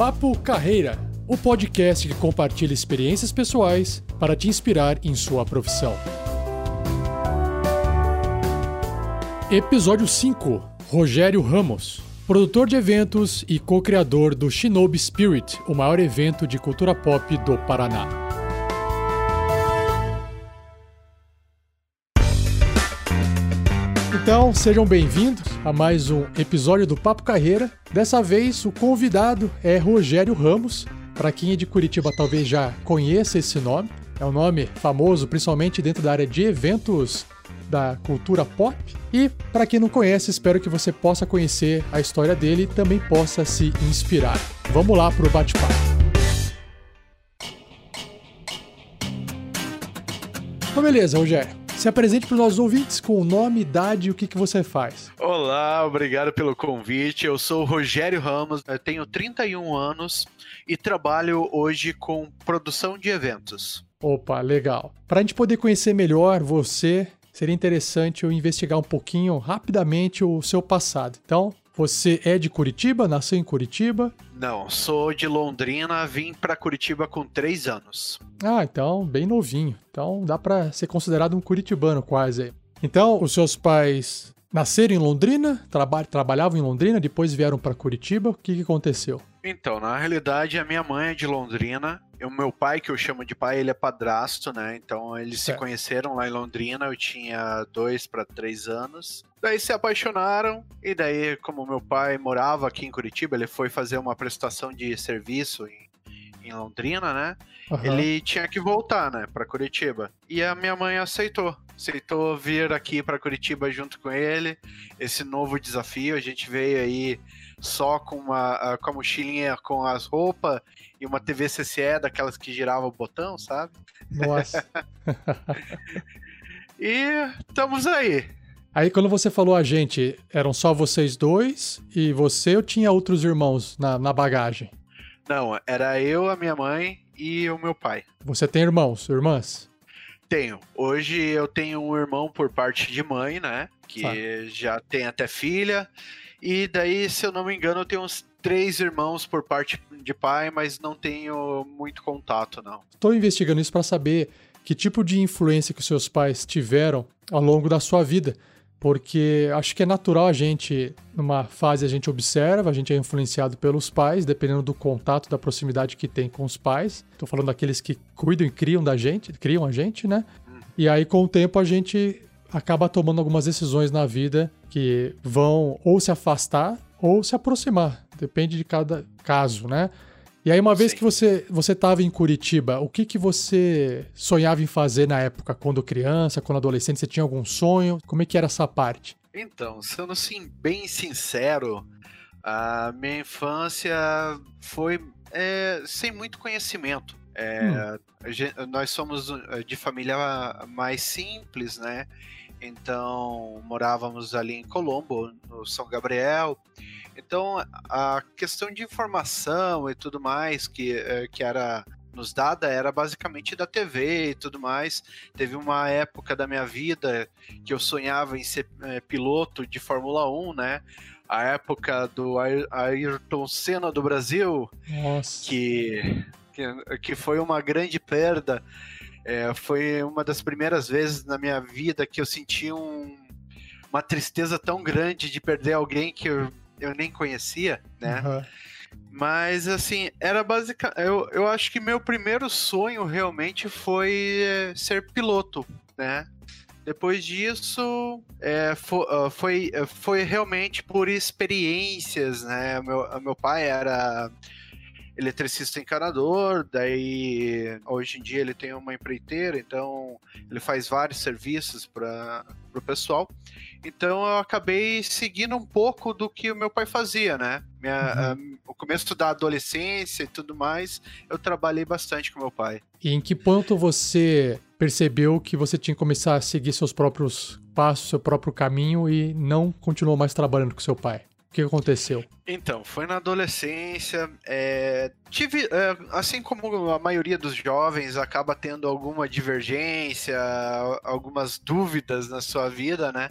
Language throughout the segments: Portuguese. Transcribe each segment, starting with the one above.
Papo Carreira, o podcast que compartilha experiências pessoais para te inspirar em sua profissão. Episódio 5 Rogério Ramos, produtor de eventos e co-criador do Shinobi Spirit, o maior evento de cultura pop do Paraná. Então, sejam bem-vindos a mais um episódio do Papo Carreira. Dessa vez, o convidado é Rogério Ramos. Para quem é de Curitiba, talvez já conheça esse nome. É um nome famoso, principalmente dentro da área de eventos da cultura pop. E para quem não conhece, espero que você possa conhecer a história dele e também possa se inspirar. Vamos lá para o bate-papo. Então, beleza, Rogério. Se apresente para os nossos ouvintes com o nome, idade e o que, que você faz. Olá, obrigado pelo convite. Eu sou o Rogério Ramos, eu tenho 31 anos e trabalho hoje com produção de eventos. Opa, legal. Para a gente poder conhecer melhor você, seria interessante eu investigar um pouquinho rapidamente o seu passado. Então, você é de Curitiba? Nasceu em Curitiba? Não, sou de Londrina, vim para Curitiba com três anos. Ah, então, bem novinho. Então, dá para ser considerado um curitibano quase. Então, os seus pais nasceram em Londrina, traba trabalhavam em Londrina, depois vieram para Curitiba. O que, que aconteceu? Então, na realidade, a minha mãe é de Londrina. E o meu pai, que eu chamo de pai, ele é padrasto, né? Então eles se conheceram lá em Londrina. Eu tinha dois para três anos. Daí se apaixonaram. E daí, como meu pai morava aqui em Curitiba, ele foi fazer uma prestação de serviço em, em Londrina, né? Uhum. Ele tinha que voltar, né, para Curitiba. E a minha mãe aceitou. Aceitou vir aqui para Curitiba junto com ele. Esse novo desafio. A gente veio aí só com uma com a mochilinha com as roupas e uma TV CCE daquelas que girava o botão, sabe? Nossa. e estamos aí. Aí quando você falou a gente, eram só vocês dois e você ou tinha outros irmãos na, na bagagem? Não, era eu, a minha mãe e o meu pai. Você tem irmãos, irmãs? Tenho. Hoje eu tenho um irmão por parte de mãe, né? Que tá. já tem até filha. E daí, se eu não me engano, eu tenho uns três irmãos por parte de pai, mas não tenho muito contato, não. Estou investigando isso para saber que tipo de influência que os seus pais tiveram ao longo da sua vida. Porque acho que é natural a gente, numa fase a gente observa, a gente é influenciado pelos pais, dependendo do contato, da proximidade que tem com os pais. Estou falando daqueles que cuidam e criam da gente, criam a gente, né? E aí, com o tempo, a gente acaba tomando algumas decisões na vida que vão ou se afastar ou se aproximar, depende de cada caso, né? E aí, uma vez Sim. que você você estava em Curitiba, o que, que você sonhava em fazer na época, quando criança, quando adolescente? Você tinha algum sonho? Como é que era essa parte? Então, sendo assim, bem sincero, a minha infância foi é, sem muito conhecimento. É, hum. Nós somos de família mais simples, né? Então, morávamos ali em Colombo, no São Gabriel. Então, a questão de informação e tudo mais que, eh, que era nos dada era basicamente da TV e tudo mais. Teve uma época da minha vida que eu sonhava em ser é, piloto de Fórmula 1, né? A época do Ayrton Senna do Brasil. Que, que, que foi uma grande perda. É, foi uma das primeiras vezes na minha vida que eu senti um, uma tristeza tão grande de perder alguém que eu, eu nem conhecia, né? Uhum. Mas, assim, era basicamente. Eu, eu acho que meu primeiro sonho realmente foi é, ser piloto, né? Depois disso, é, foi, foi, foi, realmente por experiências, né? Meu, meu pai era eletricista encanador, daí hoje em dia ele tem uma empreiteira, então ele faz vários serviços para o pessoal. Então eu acabei seguindo um pouco do que o meu pai fazia, né? Minha, uhum. o começo da adolescência e tudo mais, eu trabalhei bastante com meu pai. E em que ponto você percebeu que você tinha que começar a seguir seus próprios passos, seu próprio caminho e não continuou mais trabalhando com seu pai? O que aconteceu? Então, foi na adolescência. É, tive, é, assim como a maioria dos jovens acaba tendo alguma divergência, algumas dúvidas na sua vida, né?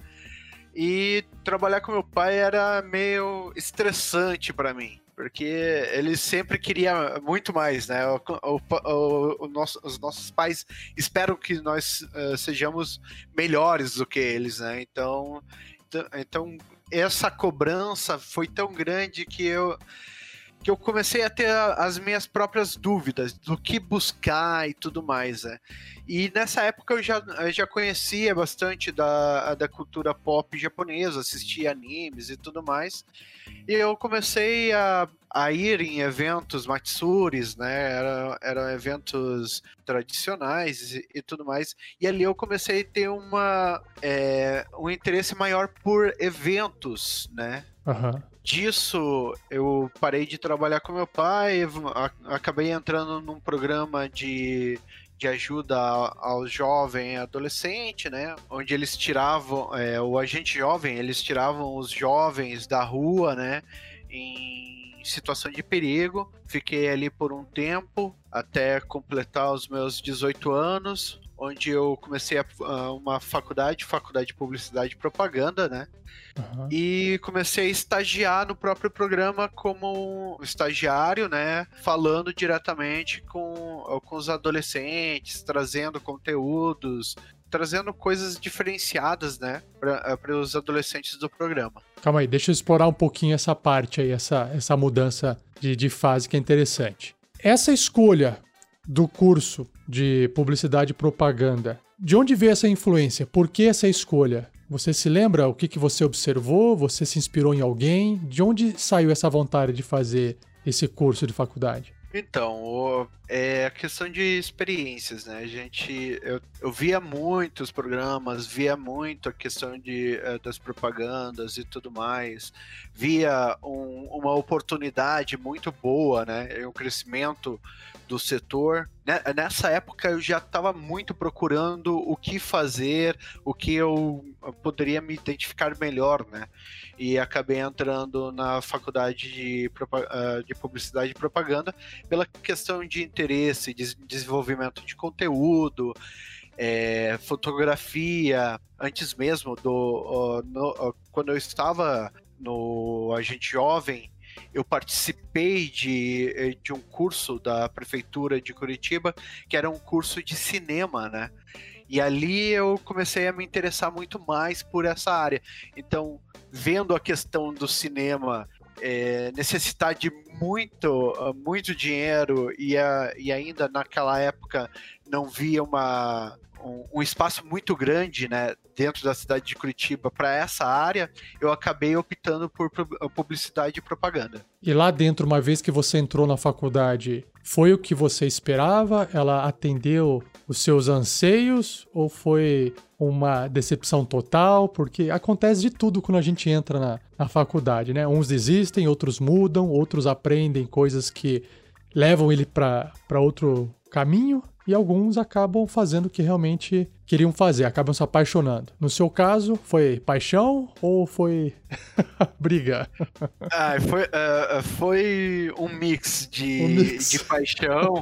E trabalhar com meu pai era meio estressante para mim porque ele sempre queria muito mais, né? O, o, o nosso, os nossos pais esperam que nós uh, sejamos melhores do que eles, né? Então, então essa cobrança foi tão grande que eu que eu comecei a ter as minhas próprias dúvidas do que buscar e tudo mais, né? E nessa época eu já, eu já conhecia bastante da, da cultura pop japonesa, assistia animes e tudo mais. E eu comecei a, a ir em eventos matsuris, né? Eram, eram eventos tradicionais e, e, tudo mais. E ali eu comecei a ter uma, é, um interesse maior por eventos, né? Uhum disso, eu parei de trabalhar com meu pai, acabei entrando num programa de, de ajuda ao jovem adolescente, né? Onde eles tiravam, é, o agente jovem, eles tiravam os jovens da rua, né? Em situação de perigo. Fiquei ali por um tempo, até completar os meus 18 anos, onde eu comecei a, uma faculdade, faculdade de publicidade e propaganda, né? Uhum. E comecei a estagiar no próprio programa como estagiário, né? Falando diretamente com, com os adolescentes, trazendo conteúdos, trazendo coisas diferenciadas, né, para os adolescentes do programa. Calma aí, deixa eu explorar um pouquinho essa parte aí, essa, essa mudança de, de fase que é interessante. Essa escolha do curso de publicidade e propaganda, de onde veio essa influência? Por que essa escolha? Você se lembra o que, que você observou? Você se inspirou em alguém? De onde saiu essa vontade de fazer esse curso de faculdade? Então, é a questão de experiências, né? A gente, eu, eu via muitos programas, via muito a questão de, uh, das propagandas e tudo mais, via um, uma oportunidade muito boa, né? Um crescimento do setor. Né? Nessa época eu já estava muito procurando o que fazer, o que eu poderia me identificar melhor, né? E acabei entrando na faculdade de, ah, de publicidade e propaganda pela questão de interesse, de desenvolvimento de conteúdo, é, fotografia, antes mesmo do. No, quando eu estava no Agente Jovem, eu participei de, eh, de um curso da Prefeitura de Curitiba, que era um curso de cinema, né? E ali eu comecei a me interessar muito mais por essa área. Então, vendo a questão do cinema é, necessitar de muito, ah, muito dinheiro e, a, e ainda naquela época não via uma, um, um, espaço muito grande, né, dentro da cidade de Curitiba para essa área, eu acabei optando por publicidade e propaganda. E lá dentro, uma vez que você entrou na faculdade, foi o que você esperava? Ela atendeu os seus anseios ou foi uma decepção total? Porque acontece de tudo quando a gente entra na, na faculdade, né? Uns desistem, outros mudam, outros aprendem coisas que levam ele para outro caminho e alguns acabam fazendo o que realmente queriam fazer, acabam se apaixonando. No seu caso, foi paixão ou foi briga? Ah, foi, uh, foi um mix de, um mix. de paixão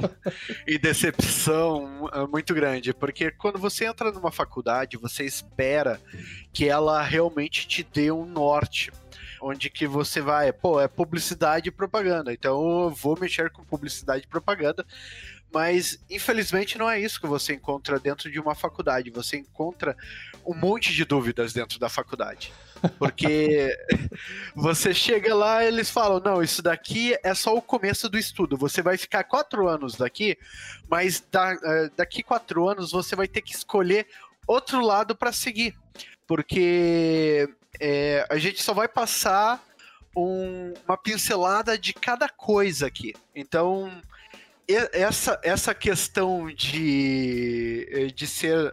e decepção uh, muito grande, porque quando você entra numa faculdade, você espera que ela realmente te dê um norte onde que você vai, pô, é publicidade e propaganda. Então eu vou mexer com publicidade e propaganda, mas infelizmente não é isso que você encontra dentro de uma faculdade. Você encontra um monte de dúvidas dentro da faculdade. Porque você chega lá e eles falam: não, isso daqui é só o começo do estudo. Você vai ficar quatro anos daqui, mas da, eh, daqui quatro anos você vai ter que escolher outro lado para seguir. Porque é, a gente só vai passar um, uma pincelada de cada coisa aqui. Então essa, essa questão de, de, ser,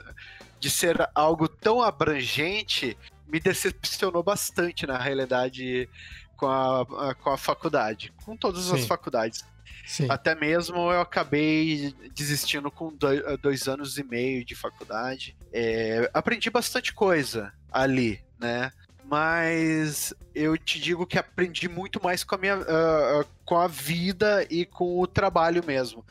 de ser algo tão abrangente me decepcionou bastante, na realidade, com a, com a faculdade, com todas Sim. as faculdades. Sim. Até mesmo eu acabei desistindo com dois, dois anos e meio de faculdade. É, aprendi bastante coisa ali, né? Mas eu te digo que aprendi muito mais com a minha uh, com a vida e com o trabalho mesmo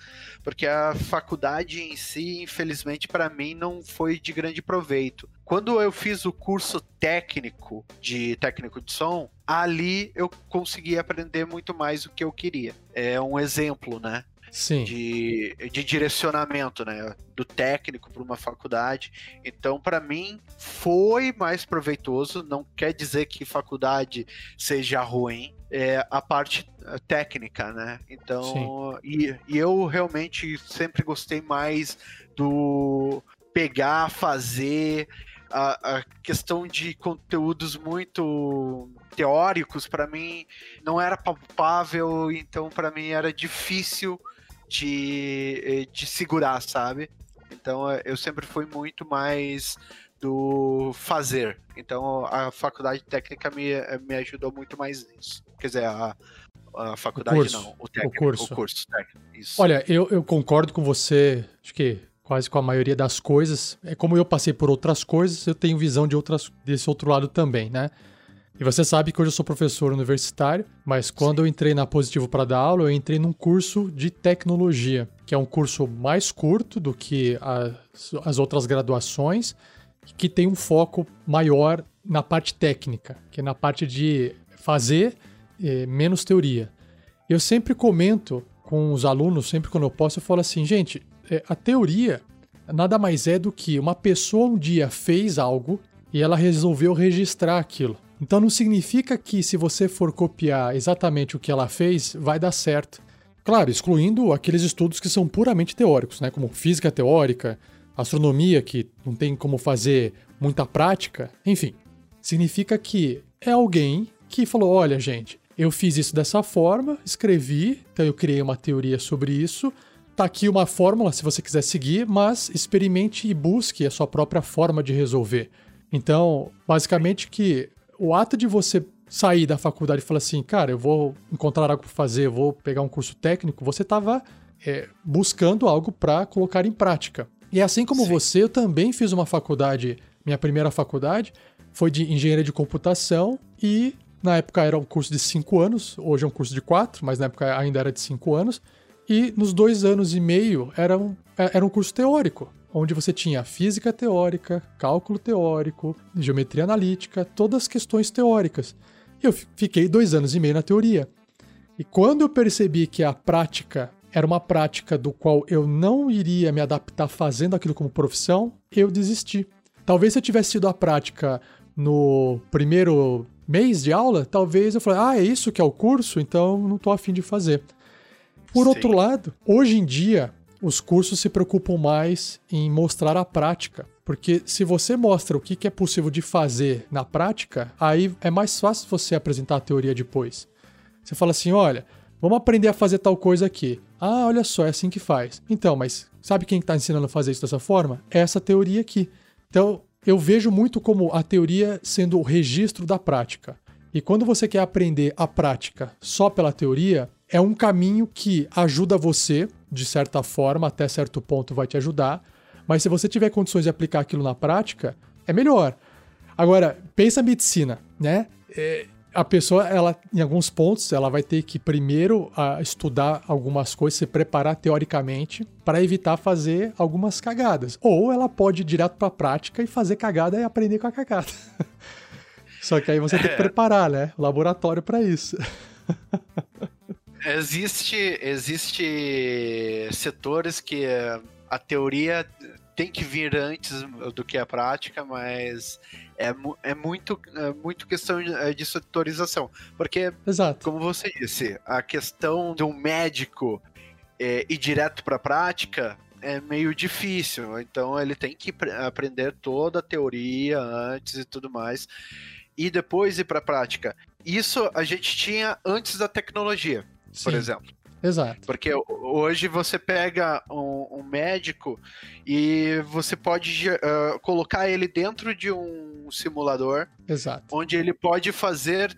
porque a faculdade em si infelizmente para mim não foi de grande proveito quando eu fiz o curso técnico de técnico de som, ali eu consegui aprender muito mais o que eu queria. É um exemplo, né? Sim. De, de direcionamento, né? Do técnico para uma faculdade. Então, para mim, foi mais proveitoso. Não quer dizer que faculdade seja ruim. É a parte técnica, né? Então, e, e eu realmente sempre gostei mais do pegar, fazer, a, a questão de conteúdos muito teóricos para mim não era palpável, então para mim era difícil de, eh, de segurar, sabe? Então eh, eu sempre fui muito mais do fazer. Então a faculdade técnica me, eh, me ajudou muito mais nisso. Quer dizer, a, a faculdade o curso, não, o técnico, o curso. O curso técnico. Olha, eu, eu concordo com você, acho que quase com a maioria das coisas. É como eu passei por outras coisas, eu tenho visão de outras desse outro lado também, né? E você sabe que hoje eu sou professor universitário, mas quando Sim. eu entrei na Positivo para dar aula, eu entrei num curso de tecnologia, que é um curso mais curto do que as, as outras graduações, que tem um foco maior na parte técnica, que é na parte de fazer eh, menos teoria. Eu sempre comento com os alunos, sempre quando eu posso, eu falo assim, gente, é, a teoria nada mais é do que uma pessoa um dia fez algo e ela resolveu registrar aquilo. Então não significa que se você for copiar exatamente o que ela fez, vai dar certo. Claro, excluindo aqueles estudos que são puramente teóricos, né, como física teórica, astronomia que não tem como fazer muita prática, enfim. Significa que é alguém que falou: "Olha, gente, eu fiz isso dessa forma, escrevi, então eu criei uma teoria sobre isso, Tá aqui uma fórmula se você quiser seguir, mas experimente e busque a sua própria forma de resolver. Então, basicamente que o ato de você sair da faculdade e falar assim, cara, eu vou encontrar algo para fazer, eu vou pegar um curso técnico, você estava é, buscando algo para colocar em prática. E assim como Sim. você, eu também fiz uma faculdade, minha primeira faculdade foi de engenharia de computação e na época era um curso de cinco anos, hoje é um curso de quatro, mas na época ainda era de cinco anos. E nos dois anos e meio era um, é, era um curso teórico, onde você tinha física teórica, cálculo teórico, geometria analítica, todas as questões teóricas. E eu fiquei dois anos e meio na teoria. E quando eu percebi que a prática era uma prática do qual eu não iria me adaptar fazendo aquilo como profissão, eu desisti. Talvez se eu tivesse tido a prática no primeiro mês de aula, talvez eu falei, ah, é isso que é o curso, então não estou afim de fazer. Por Sim. outro lado, hoje em dia, os cursos se preocupam mais em mostrar a prática. Porque se você mostra o que é possível de fazer na prática, aí é mais fácil você apresentar a teoria depois. Você fala assim: olha, vamos aprender a fazer tal coisa aqui. Ah, olha só, é assim que faz. Então, mas sabe quem está ensinando a fazer isso dessa forma? É essa teoria aqui. Então, eu vejo muito como a teoria sendo o registro da prática. E quando você quer aprender a prática só pela teoria, é um caminho que ajuda você, de certa forma, até certo ponto vai te ajudar, mas se você tiver condições de aplicar aquilo na prática, é melhor. Agora, pensa a medicina, né? É, a pessoa, ela, em alguns pontos, ela vai ter que primeiro a, estudar algumas coisas, se preparar teoricamente para evitar fazer algumas cagadas. Ou ela pode ir direto para a prática e fazer cagada e aprender com a cagada. Só que aí você tem que é. preparar, né? O laboratório para isso. Existe, existe setores que a teoria tem que vir antes do que a prática, mas é, é, muito, é muito questão de, é, de setorização. Porque, Exato. como você disse, a questão de um médico é, ir direto para a prática é meio difícil. Então, ele tem que aprender toda a teoria antes e tudo mais, e depois ir para a prática. Isso a gente tinha antes da tecnologia Sim. por exemplo. Exato. Porque hoje você pega um, um médico e você pode uh, colocar ele dentro de um simulador. Exato. Onde ele pode fazer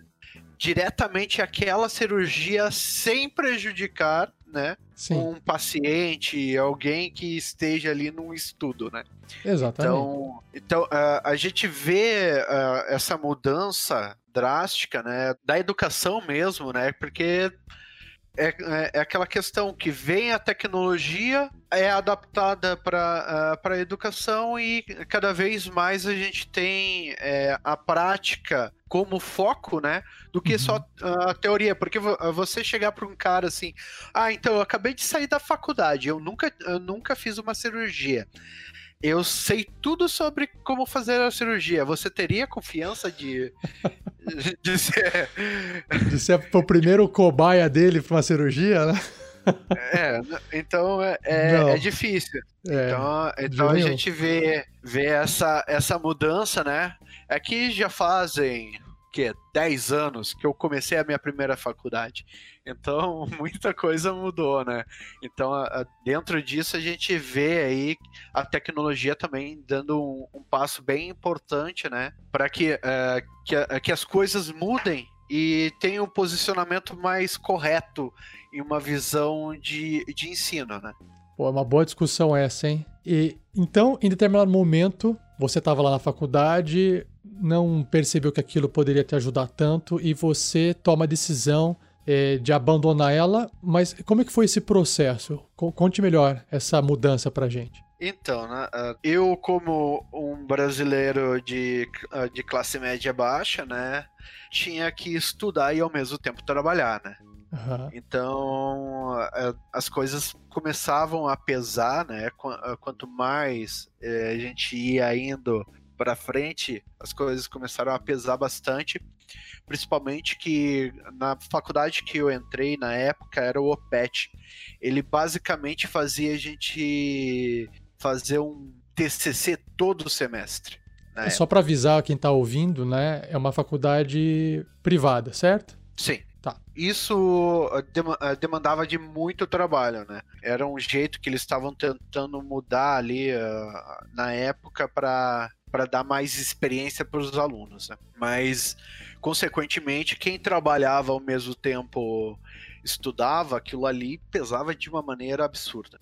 diretamente aquela cirurgia sem prejudicar né, Sim. um paciente, alguém que esteja ali num estudo, né? Exatamente. Então, então uh, a gente vê uh, essa mudança drástica, né, da educação mesmo, né? Porque é, é, é, aquela questão que vem a tecnologia, é adaptada para uh, a educação e cada vez mais a gente tem é, a prática como foco, né? Do que uhum. só a teoria. Porque você chegar para um cara assim, ah, então eu acabei de sair da faculdade, eu nunca, eu nunca fiz uma cirurgia eu sei tudo sobre como fazer a cirurgia. Você teria confiança de, de ser. De ser o primeiro cobaia dele para uma cirurgia, né? É, então é, é, é difícil. É, então, então a gente vê, vê essa, essa mudança, né? É que já fazem que 10 anos que eu comecei a minha primeira faculdade. Então, muita coisa mudou, né? Então, dentro disso, a gente vê aí a tecnologia também dando um, um passo bem importante, né? Para que, uh, que, que as coisas mudem e tenham um posicionamento mais correto em uma visão de, de ensino, né? Pô, é uma boa discussão essa, hein? E então, em determinado momento, você estava lá na faculdade, não percebeu que aquilo poderia te ajudar tanto e você toma a decisão é, de abandonar ela, mas como é que foi esse processo? Conte melhor essa mudança pra gente. Então, né, ah, eu como um brasileiro de, ah, de classe média baixa, né, tinha que estudar e ao mesmo tempo trabalhar, né? Uhum. Então, ah, as coisas começavam a pesar, né? Quanto mais eh, a gente ia indo para frente, as coisas começaram a pesar bastante principalmente que na faculdade que eu entrei na época era o OPET. Ele basicamente fazia a gente fazer um TCC todo semestre. É só para avisar quem está ouvindo, né? É uma faculdade privada, certo? Sim. Tá. Isso eh, demandava de muito trabalho, né? Era um jeito que eles estavam tentando mudar ali uh, na época para dar mais experiência para os alunos. Né? Mas Consequentemente, quem trabalhava ao mesmo tempo estudava, aquilo ali pesava de uma maneira absurda.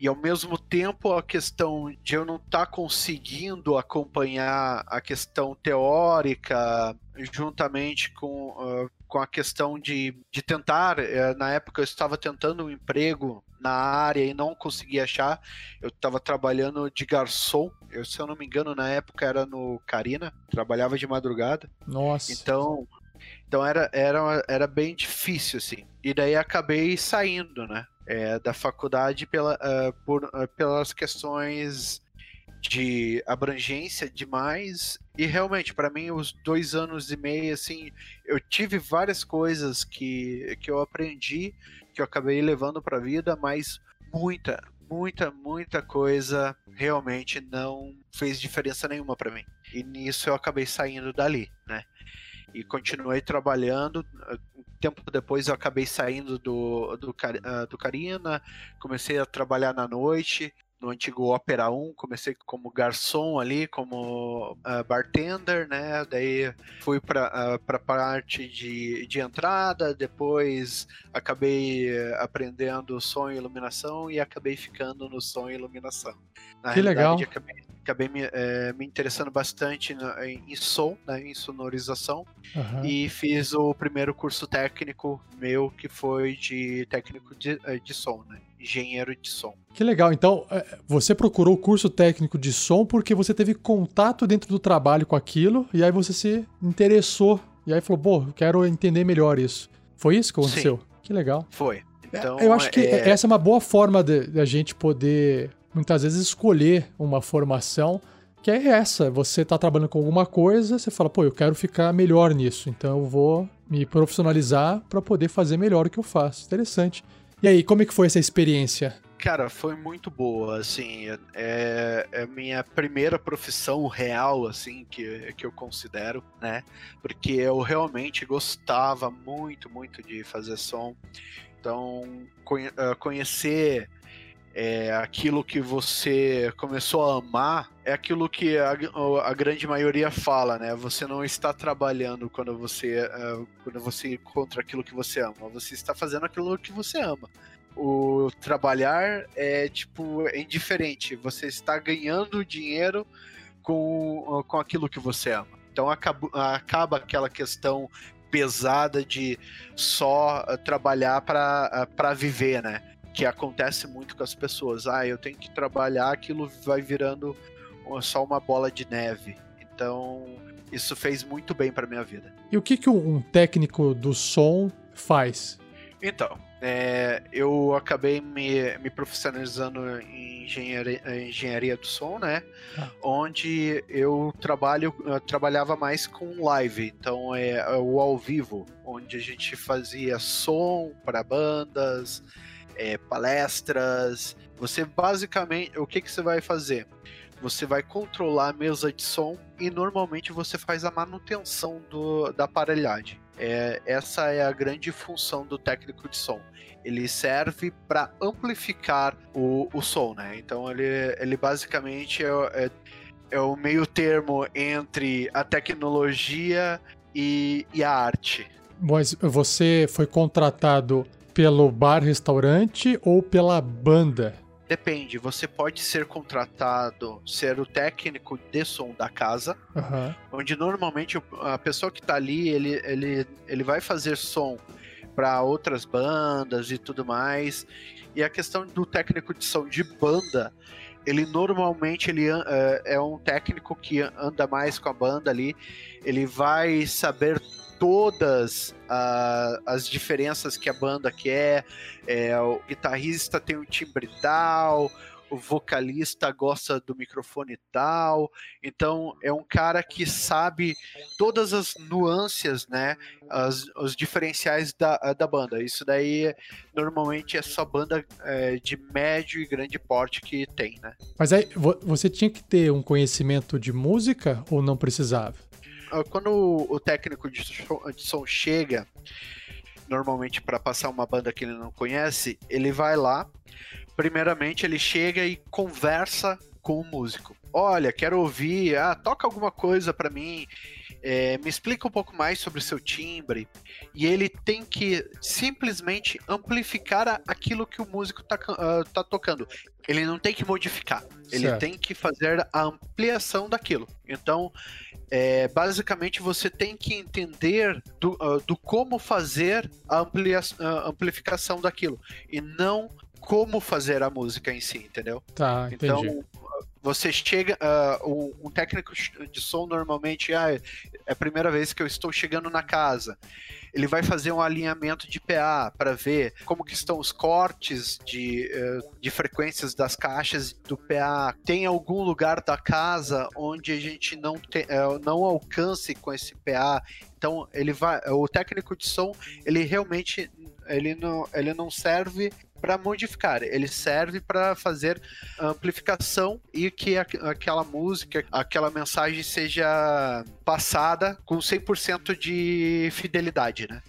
E ao mesmo tempo, a questão de eu não estar tá conseguindo acompanhar a questão teórica juntamente com, uh, com a questão de, de tentar, uh, na época eu estava tentando um emprego na área e não consegui achar. Eu estava trabalhando de garçom. Eu, se eu não me engano, na época era no Carina, trabalhava de madrugada. Nossa. Então, então era, era, era bem difícil, assim. E daí acabei saindo, né? É, da faculdade pela, uh, por, uh, pelas questões de abrangência demais e realmente para mim os dois anos e meio assim eu tive várias coisas que, que eu aprendi que eu acabei levando para a vida, mas muita, muita, muita coisa realmente não fez diferença nenhuma para mim. E nisso eu acabei saindo dali, né? E continuei trabalhando. Um tempo depois eu acabei saindo do, do, ah, do Carina, comecei a trabalhar na noite, no antigo Opera 1, comecei como garçom ali, como uh, bartender, né? Daí fui para uh, a parte de, de entrada, depois acabei aprendendo som e iluminação e acabei ficando no som e iluminação. Na que legal. Acabei, acabei me, é, me, interessando bastante em, em som, né, em sonorização, uhum. e fiz o primeiro curso técnico meu, que foi de técnico de, eh, de som, né? Engenheiro de som. Que legal. Então, é, você procurou o curso técnico de som porque você teve contato dentro do trabalho com aquilo e aí você se interessou e aí falou, pô, quero entender melhor isso. Foi isso que aconteceu? Sim. Que legal. Foi. É, então, Eu acho que é... essa é uma boa forma de a gente poder, muitas vezes, escolher uma formação que é essa. Você está trabalhando com alguma coisa, você fala, pô, eu quero ficar melhor nisso, então eu vou me profissionalizar para poder fazer melhor o que eu faço. Interessante. E aí, como é que foi essa experiência? Cara, foi muito boa, assim, é, é minha primeira profissão real, assim, que, que eu considero, né, porque eu realmente gostava muito, muito de fazer som, então ah, conhecer é, aquilo que você começou a amar é aquilo que a, a, grande maioria fala, né? Você não está trabalhando quando você, uh, quando você encontra aquilo que você ama. Você está fazendo aquilo que você ama. O trabalhar é tipo é indiferente. Você está ganhando dinheiro com, com aquilo que você ama. Então acaba, acaba aquela questão pesada de só uh, trabalhar para uh, viver, né? Que acontece muito com as pessoas. Ah, eu tenho que trabalhar, aquilo vai virando só uma bola de neve. Então, isso fez muito bem para minha vida. E o que, que um técnico do som faz? Então, é, eu acabei me, me profissionalizando em engenharia, engenharia do som, né? Ah. Onde eu trabalho, eu trabalhava mais com live, então é, é o ao vivo, onde a gente fazia som para bandas, é, palestras. Você basicamente, o que, que você vai fazer? Você vai controlar a mesa de som e normalmente você faz a manutenção do, da aparelhagem. É, essa é a grande função do técnico de som. Ele serve para amplificar o, o som, né? Então ele, ele basicamente é, é, é o meio termo entre a tecnologia e, e a arte. Mas você foi contratado pelo bar-restaurante ou pela banda? Depende, você pode ser contratado, ser o técnico de som da casa, uhum. onde normalmente a pessoa que está ali, ele, ele, ele vai fazer som para outras bandas e tudo mais. E a questão do técnico de som de banda, ele normalmente ele é, é um técnico que anda mais com a banda ali, ele vai saber todas uh, as diferenças que a banda quer. É, o guitarrista tem um timbre tal, o vocalista gosta do microfone tal. Então é um cara que sabe todas as nuances, né? As, os diferenciais da, da banda. Isso daí normalmente é só banda é, de médio e grande porte que tem, né? Mas aí você tinha que ter um conhecimento de música ou não precisava? Quando o técnico de som chega, normalmente para passar uma banda que ele não conhece, ele vai lá. Primeiramente, ele chega e conversa com o músico. Olha, quero ouvir, ah, toca alguma coisa para mim. É, me explica um pouco mais sobre o seu timbre. E ele tem que simplesmente amplificar aquilo que o músico está uh, tá tocando. Ele não tem que modificar. Ele certo. tem que fazer a ampliação daquilo. Então, é, basicamente você tem que entender do, uh, do como fazer a, amplia, uh, amplificação daquilo. E não como fazer a música em si, entendeu? Tá, entendi. Então, você chega. Uh, técnico de som normalmente ah, é a primeira vez que eu estou chegando na casa. Ele vai fazer um alinhamento de PA para ver como que estão os cortes de, uh, de frequências das caixas do PA. Tem algum lugar da casa onde a gente não, te, uh, não alcance com esse PA. Então ele vai. O técnico de som ele realmente ele não, ele não serve para modificar, ele serve para fazer amplificação e que aquela música, aquela mensagem seja passada com 100% de fidelidade, né?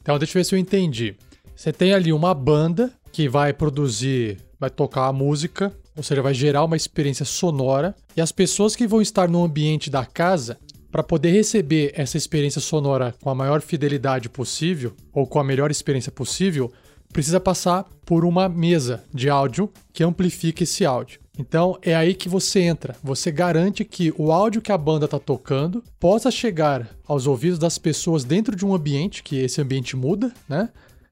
Então, deixa eu ver se eu entendi. Você tem ali uma banda que vai produzir, vai tocar a música, ou seja, vai gerar uma experiência sonora, e as pessoas que vão estar no ambiente da casa para poder receber essa experiência sonora com a maior fidelidade possível, ou com a melhor experiência possível, precisa passar por uma mesa de áudio que amplifica esse áudio. Então é aí que você entra. Você garante que o áudio que a banda está tocando possa chegar aos ouvidos das pessoas dentro de um ambiente, que esse ambiente muda, né?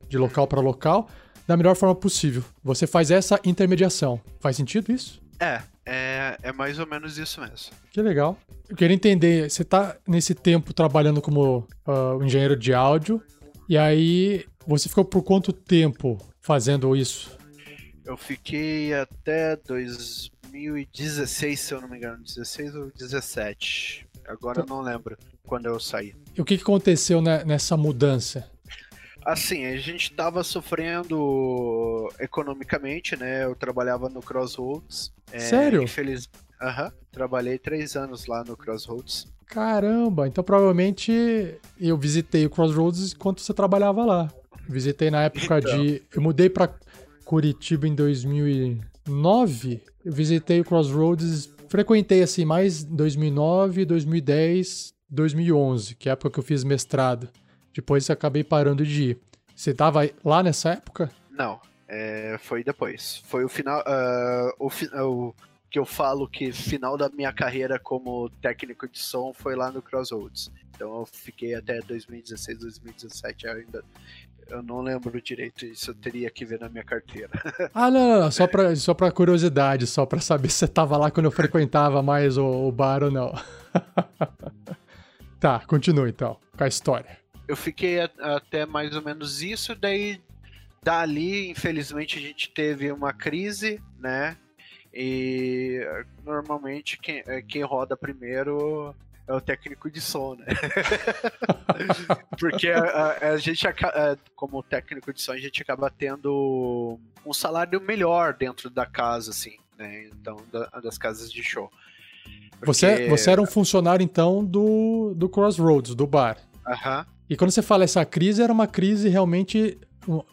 De local para local, da melhor forma possível. Você faz essa intermediação. Faz sentido isso? É, é, é mais ou menos isso mesmo. Que legal. Eu queria entender, você está nesse tempo trabalhando como uh, engenheiro de áudio, e aí você ficou por quanto tempo fazendo isso? Eu fiquei até 2016, se eu não me engano, 16 ou 17. Agora eu não lembro quando eu saí. E o que aconteceu nessa mudança? Assim, a gente estava sofrendo economicamente, né? Eu trabalhava no Crossroads. É, Sério? Infeliz... Aham, uhum, trabalhei três anos lá no Crossroads. Caramba, então provavelmente eu visitei o Crossroads enquanto você trabalhava lá. Visitei na época então. de. Eu mudei para Curitiba em 2009. Eu visitei o Crossroads, frequentei assim mais 2009, 2010, 2011, que é a época que eu fiz mestrado. Depois acabei parando de ir. Você tava lá nessa época? Não, é, foi depois. Foi o final. Uh, o, o, que eu falo que final da minha carreira como técnico de som foi lá no Crossroads. Então eu fiquei até 2016, 2017 ainda. Eu não lembro direito, isso eu teria que ver na minha carteira. Ah, não, não, não. Só pra, só pra curiosidade, só pra saber se você tava lá quando eu frequentava mais o, o bar ou não. tá, continua então, com a história. Eu fiquei a, até mais ou menos isso, daí dali, infelizmente, a gente teve uma crise, né? E normalmente quem, quem roda primeiro é o técnico de som, né? Porque a, a, a gente, como técnico de som, a gente acaba tendo um salário melhor dentro da casa, assim, né? Então, da, das casas de show. Porque... Você, você era um funcionário, então, do, do Crossroads, do bar. Aham. E quando você fala essa crise, era uma crise realmente.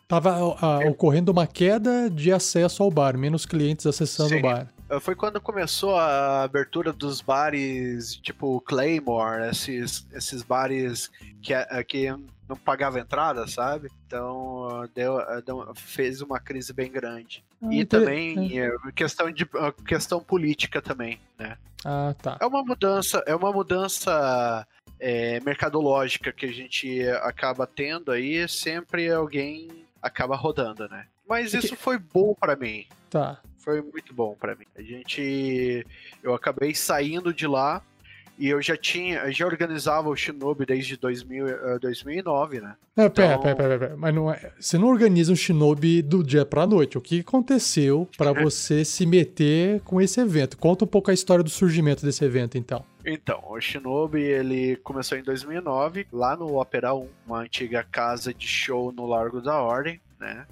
Tava é. ocorrendo uma queda de acesso ao bar, menos clientes acessando Sim. o bar. Eh, foi quando começou a abertura dos bares tipo Claymore, esses, esses bares que, que não pagava entrada, sabe? Então deu, eh, deu, fez uma crise bem grande. Ah, e também é. questão de questão política também, né? Ah, tá. É uma mudança, é uma mudança é, mercadológica que a gente acaba tendo aí, sempre alguém acaba rodando, né? Mas isso foi bom para mim. Tá foi muito bom para mim. A gente. Eu acabei saindo de lá e eu já tinha, já organizava o Shinobi desde 2000, uh, 2009, né? É, pera, então... pera, pera, pera, mas não é, você não organiza um Shinobi do dia pra noite. O que aconteceu para você se meter com esse evento? Conta um pouco a história do surgimento desse evento, então. Então, o Shinobi, ele começou em 2009, lá no Opera 1, uma antiga casa de show no Largo da Ordem, né?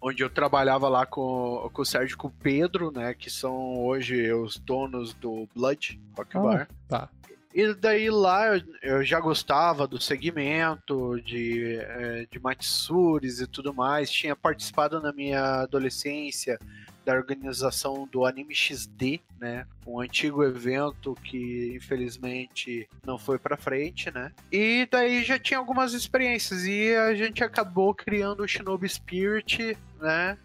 Onde eu trabalhava lá com, com o Sérgio e com o Pedro, né? Que são hoje os donos do Blood Rock ah, Bar. Tá. E daí lá eu, eu já gostava do segmento, de, é, de Matsuris e tudo mais. Tinha participado na minha adolescência da organização do Anime XD, né? Um antigo evento que infelizmente não foi para frente, né? E daí já tinha algumas experiências e a gente acabou criando o Shinobi Spirit, né?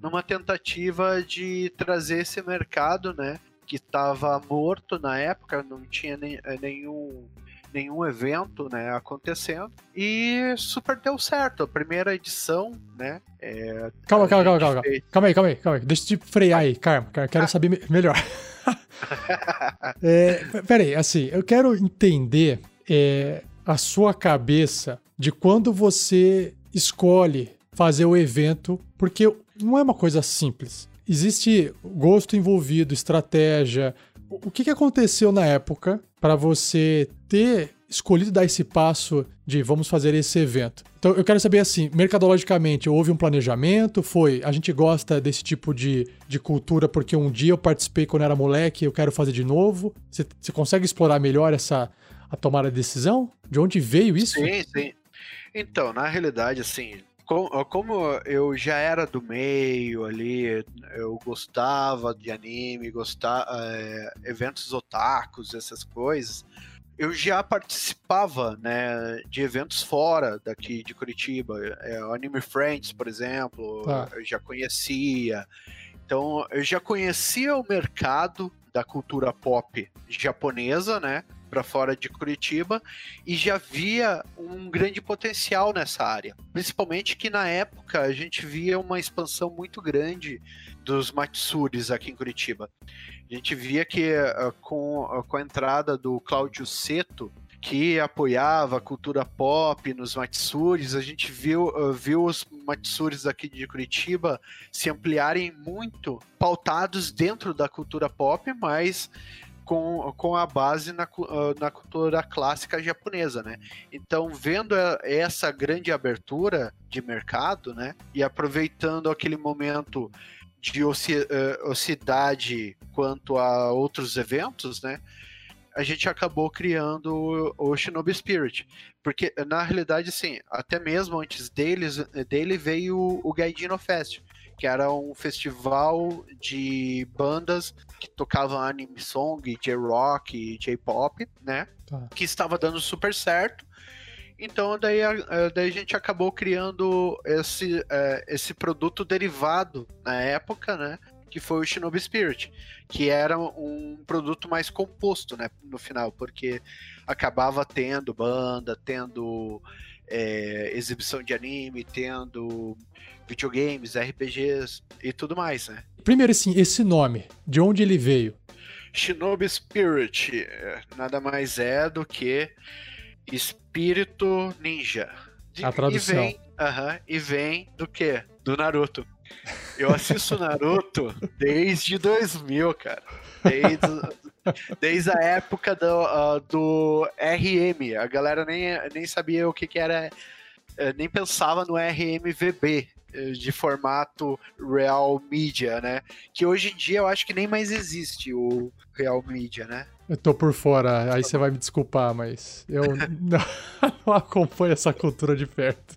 numa tentativa de trazer esse mercado, né? Que estava morto na época, não tinha nem, nenhum nenhum evento né, acontecendo. E super deu certo. A primeira edição, né? É, calma, calma, calma, calma, fez... calma aí, calma aí, calma aí. Deixa eu te frear aí, calma, quero ah. saber melhor. é, peraí, assim, eu quero entender é, a sua cabeça de quando você escolhe fazer o evento, porque não é uma coisa simples. Existe gosto envolvido, estratégia, o que, que aconteceu na época para você ter escolhido dar esse passo de vamos fazer esse evento? Então eu quero saber assim, mercadologicamente, houve um planejamento? Foi, a gente gosta desse tipo de, de cultura porque um dia eu participei quando era moleque eu quero fazer de novo? Você, você consegue explorar melhor essa a tomar a decisão? De onde veio isso? Sim, sim. Então, na realidade, assim, como eu já era do meio ali, eu gostava de anime, gostava é, eventos otakus, essas coisas. Eu já participava, né, de eventos fora daqui de Curitiba, é, Anime Friends, por exemplo, ah. eu já conhecia. Então, eu já conhecia o mercado da cultura pop japonesa, né? Para fora de Curitiba e já via um grande potencial nessa área. Principalmente que na época a gente via uma expansão muito grande dos Matsuris aqui em Curitiba. A gente via que uh, com, uh, com a entrada do Cláudio Seto, que apoiava a cultura pop nos Matsuris, a gente viu, uh, viu os Matsuris aqui de Curitiba se ampliarem muito, pautados dentro da cultura pop, mas com, com a base na, ah, na cultura clássica japonesa, né? Então, vendo essa grande abertura de mercado, né? E aproveitando aquele momento de ah, ociosidade quanto a outros eventos, né? A gente acabou criando o Shinobi Spirit. Porque, na realidade, assim, até mesmo antes deles, dele veio o Gaidino Fest, que era um festival de bandas que tocavam anime song, J-rock, J-pop, né? Tá. Que estava dando super certo. Então daí a, daí a gente acabou criando esse, é, esse produto derivado na época, né? que foi o Shinobi Spirit, que era um produto mais composto, né, no final, porque acabava tendo banda, tendo é, exibição de anime, tendo videogames, RPGs e tudo mais, né? Primeiro, assim, esse nome, de onde ele veio? Shinobi Spirit é, nada mais é do que espírito ninja. De, a tradução. E vem, uh -huh, e vem do que? Do Naruto. Eu assisto Naruto desde 2000, cara. Desde, desde a época do, uh, do RM. A galera nem, nem sabia o que, que era, eh, nem pensava no RMVB de formato Real Media, né? Que hoje em dia eu acho que nem mais existe o Real Media, né? Eu tô por fora, aí você vai me desculpar, mas eu não, não acompanho essa cultura de perto.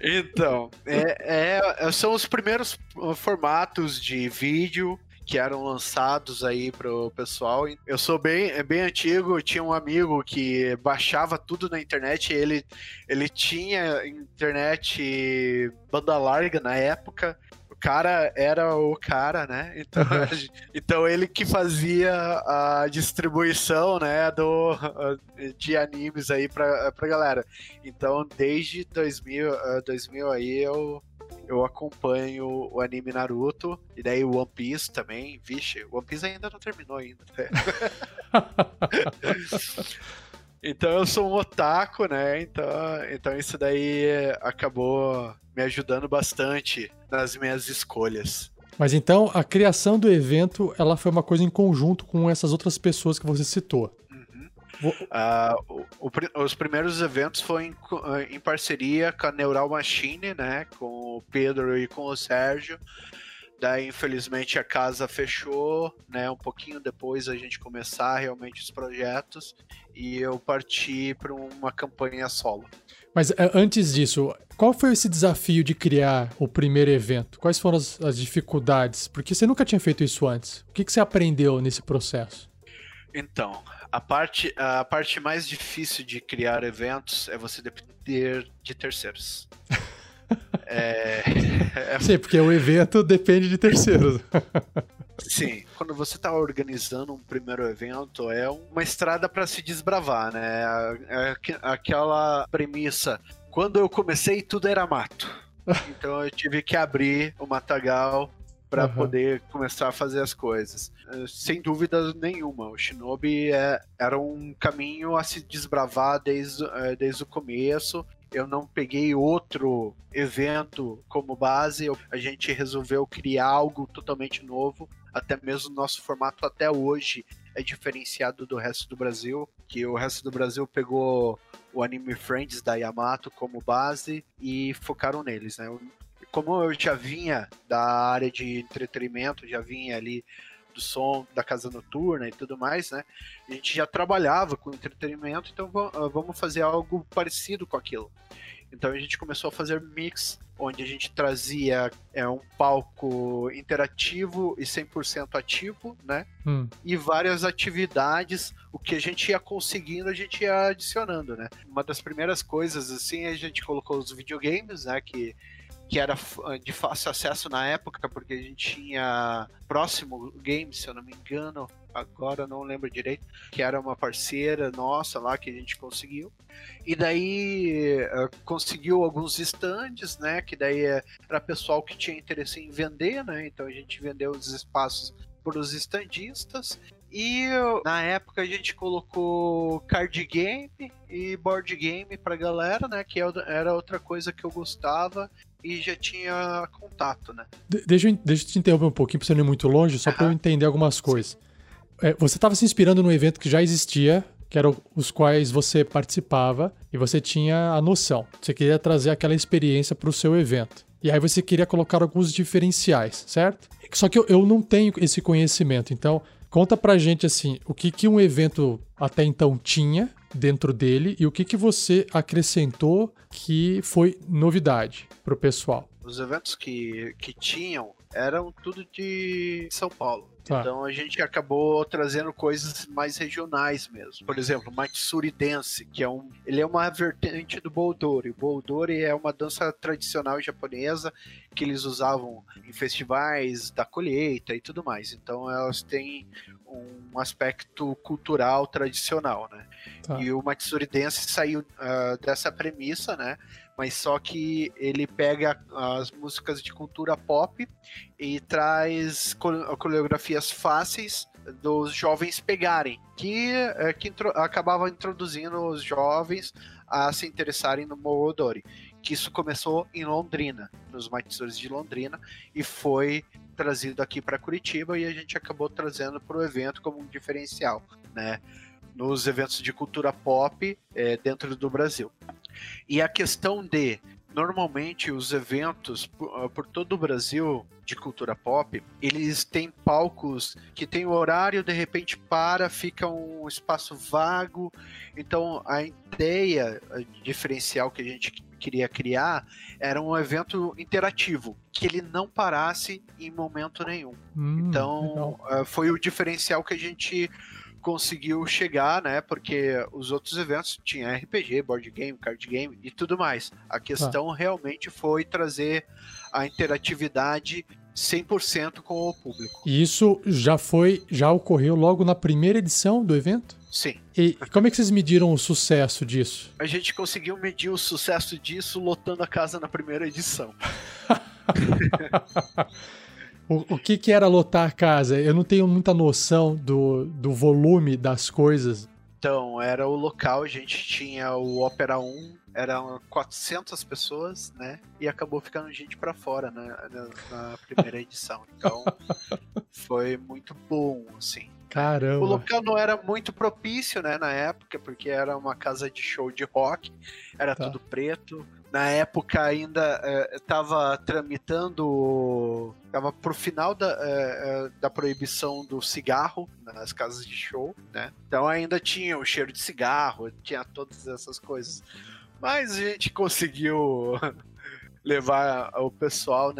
Então, é, é, são os primeiros formatos de vídeo que eram lançados aí pro pessoal. Eu sou bem, é bem antigo, tinha um amigo que baixava tudo na internet, ele, ele tinha internet banda larga na época, cara era o cara, né? Então, então ele que fazia a distribuição, né, do, de animes aí pra, pra galera. Então, desde 2000, 2000 aí eu eu acompanho o anime Naruto e daí o One Piece também. Vixe, o One Piece ainda não terminou ainda. então eu sou um otaku, né? Então, então isso daí acabou me ajudando bastante nas minhas escolhas. Mas então a criação do evento ela foi uma coisa em conjunto com essas outras pessoas que você citou. Uhum. Uh, o, o, os primeiros eventos foram em, em, parceria com a Neural Machine, né, com o Pedro e com o Sérgio. Daí, infelizmente, a casa fechou, né? Um pouquinho depois a gente começar realmente os projetos e eu parti para uma campanha solo. Mas é, antes disso, qual foi esse desafio de criar o primeiro evento? Quais foram as, as dificuldades? Porque você nunca tinha feito isso antes. O que, que você aprendeu nesse processo? Então, a parte, a parte mais difícil de criar eventos é você depender de terceiros. é, é... Sim, porque o evento depende de terceiros. Sim, quando você está organizando um primeiro evento, é uma estrada para se desbravar, né? É aquela premissa. Quando eu comecei, tudo era mato. Então eu tive que abrir o matagal para uhum. poder começar a fazer as coisas. Eh, sem dúvida nenhuma, o Shinobi é, era um caminho a se desbravar desde, eh, desde o começo eu não peguei outro evento como base, a gente resolveu criar algo totalmente novo, até mesmo o nosso formato até hoje é diferenciado do resto do Brasil, que o resto do Brasil pegou o Anime Friends da Yamato como base e focaram neles, né? Como eu já vinha da área de entretenimento, já vinha ali do som da casa noturna e tudo mais, né? A gente já trabalhava com entretenimento, então ah, vamos fazer algo parecido com aquilo. Então a gente começou a fazer mix, onde a gente trazia é, um palco interativo e 100% ativo, né? Hum. E várias atividades, o que a gente ia conseguindo, a gente ia adicionando, né? Uma das primeiras coisas, assim, a gente colocou os videogames, né? Que que era ah, de fácil acesso na época, porque a gente tinha Próximo Games, se eu não me engano, agora não lembro direito, que era uma parceira nossa lá que a gente conseguiu. E daí uh, conseguiu alguns estandes, né? Que daí era pessoal que tinha interesse em vender, né? Então a gente vendeu os espaços para os estandistas. E na época a gente colocou card game e board game pra galera, né? Que é era outra coisa que eu gostava e já tinha contato, né? De deixa, eu, deixa eu te interromper um pouquinho pra você não ir muito longe, só uhum. para eu entender algumas coisas. É, você estava se inspirando num evento que já existia, que eram os quais você participava, e você tinha a noção. Você queria trazer aquela experiência para o seu evento. E aí você queria colocar alguns diferenciais, certo? Só que eu, eu não tenho esse conhecimento, então conta pra gente assim, o que, que um evento até então tinha dentro dele e o que, que você acrescentou que foi novidade pro pessoal. Os eventos que, que tinham eram tudo de São Paulo. Tá. Então a gente acabou trazendo coisas mais regionais mesmo. Por exemplo, Matsuri Dance, que é um, ele é uma vertente do Boldori. O Boldori é uma dança tradicional japonesa que eles usavam em festivais da colheita e tudo mais. Então elas têm um aspecto cultural tradicional, né? Tá. E o Matsuri Dance saiu uh, dessa premissa, né? Mas só que ele pega as músicas de cultura pop e traz coreografias fáceis dos jovens pegarem, que, uh, que intro acabava introduzindo os jovens a se interessarem no Moodori. Que isso começou em Londrina, nos Matsuri de Londrina, e foi trazido aqui para Curitiba e a gente acabou trazendo para o evento como um diferencial, né? Nos eventos de cultura pop é, dentro do Brasil. E a questão de normalmente os eventos por, ah, por, todo o Brasil de cultura pop, eles têm palcos que tem horário, de repente para, fica um espaço vago. Então a ideia diferencial que a gente queria criar era um evento interativo, que ele não parasse em momento nenhum. Hum, então, legal. Eh, foi o diferencial que a gente conseguiu chegar, né? Porque os outros eventos tinham RPG, board game, card game e tudo mais. A questão ah. realmente foi trazer a interatividade 100% com o público. E isso já foi, já ocorreu logo na primeira edição do evento? Sim. E como é que vocês mediram o sucesso disso? A gente conseguiu medir o sucesso disso lotando a casa na primeira edição. o, o que, que era lotar a casa? Eu não tenho muita noção do, do volume das coisas. Então, era o local, a gente tinha o Opera 1, eram 400 pessoas, né? E acabou ficando gente para fora né, na, na primeira edição. Então, foi muito bom, assim. Caramba. O local não era muito propício, né, na época, porque era uma casa de show de rock, era tá. tudo preto. Na época ainda estava é, tramitando, estava pro final da, é, da proibição do cigarro nas casas de show, né? Então ainda tinha o cheiro de cigarro, tinha todas essas coisas. Mas a gente conseguiu levar o pessoal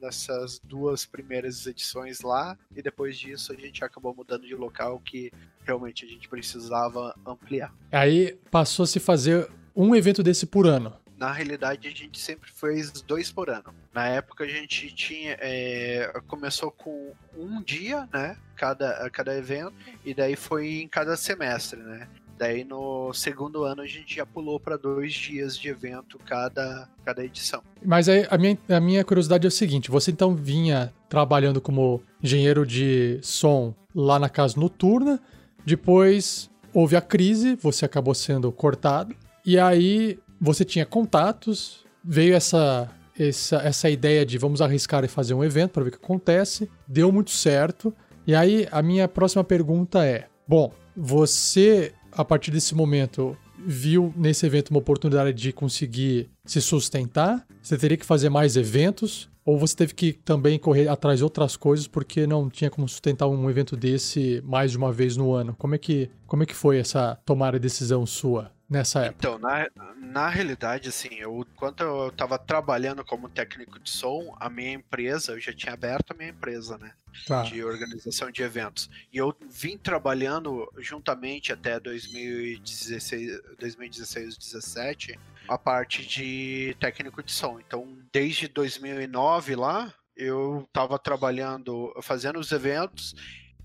nessas duas primeiras edições lá e depois disso a gente acabou mudando de local que realmente a gente precisava ampliar. Aí passou a se fazer um evento desse por ano. Na realidade, a gente sempre fez dois por ano. Na época, a gente tinha. É, começou com um dia, né? Cada, cada evento, e daí foi em cada semestre, né? Daí no segundo ano a gente já pulou para dois dias de evento cada, cada edição. Mas aí a minha, a minha curiosidade é o seguinte: você então vinha trabalhando como engenheiro de som lá na casa noturna, depois houve a crise, você acabou sendo cortado, e aí você tinha contatos, veio essa, essa, essa ideia de vamos arriscar e fazer um evento para ver o que acontece, deu muito certo. E aí a minha próxima pergunta é: bom, você a partir desse momento, viu nesse evento uma oportunidade de conseguir se sustentar? Você teria que fazer mais eventos? Ou você teve que também correr atrás de outras coisas porque não tinha como sustentar um evento desse mais de uma vez no ano? Como é que, como é que foi essa tomada de decisão sua? Nessa época? Então, na, na realidade, assim, eu, quando eu estava trabalhando como técnico de som, a minha empresa, eu já tinha aberto a minha empresa, né? Tá. De organização de eventos. E eu vim trabalhando juntamente até 2016, 2016 2017 a parte de técnico de som. Então, desde 2009 lá, eu estava trabalhando, fazendo os eventos,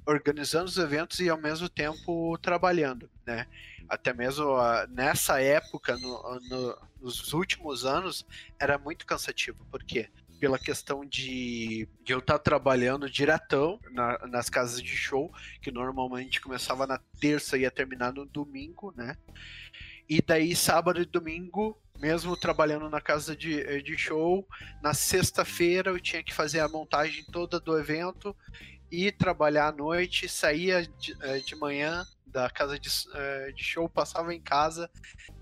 organizando os eventos e ao mesmo tempo trabalhando, né? até mesmo uh, nessa época, no, no, nos últimos anos, era muito cansativo. Por quê? Pela questão de, de eu estar trabalhando diretão na, nas casas de show, que normalmente começava na terça e ia terminar no domingo, né? E daí, sábado e domingo, mesmo trabalhando na casa de, de show, na sexta-feira eu tinha que fazer a montagem toda do evento e trabalhar à noite, saía de, eh, de manhã da casa de, uh, de show, passava em casa,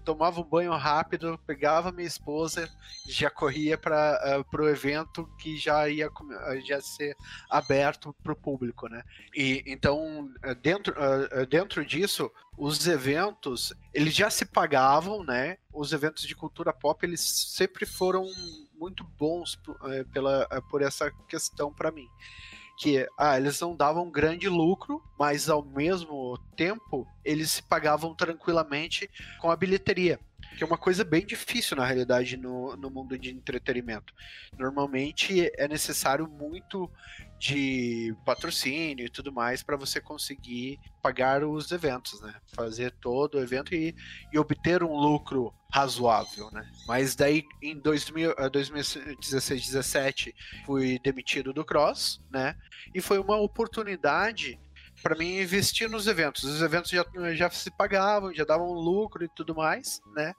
tomava um banho rápido, pegava minha esposa, já corria para uh, o evento que já ia uh, já ser aberto para o público, né? E então dentro uh, dentro disso os eventos eles já se pagavam, né? Os eventos de cultura pop eles sempre foram muito bons pela por essa questão para mim. Que ah, eles não davam grande lucro, mas ao mesmo tempo eles se pagavam tranquilamente com a bilheteria que é uma coisa bem difícil na realidade no, no mundo de entretenimento. Normalmente é necessário muito de patrocínio e tudo mais para você conseguir pagar os eventos, né? Fazer todo o evento e, e obter um lucro razoável, né? Mas daí em 2000, 2016, 17 fui demitido do Cross, né? E foi uma oportunidade para mim investir nos eventos. Os eventos já, já se pagavam, já davam lucro e tudo mais, né?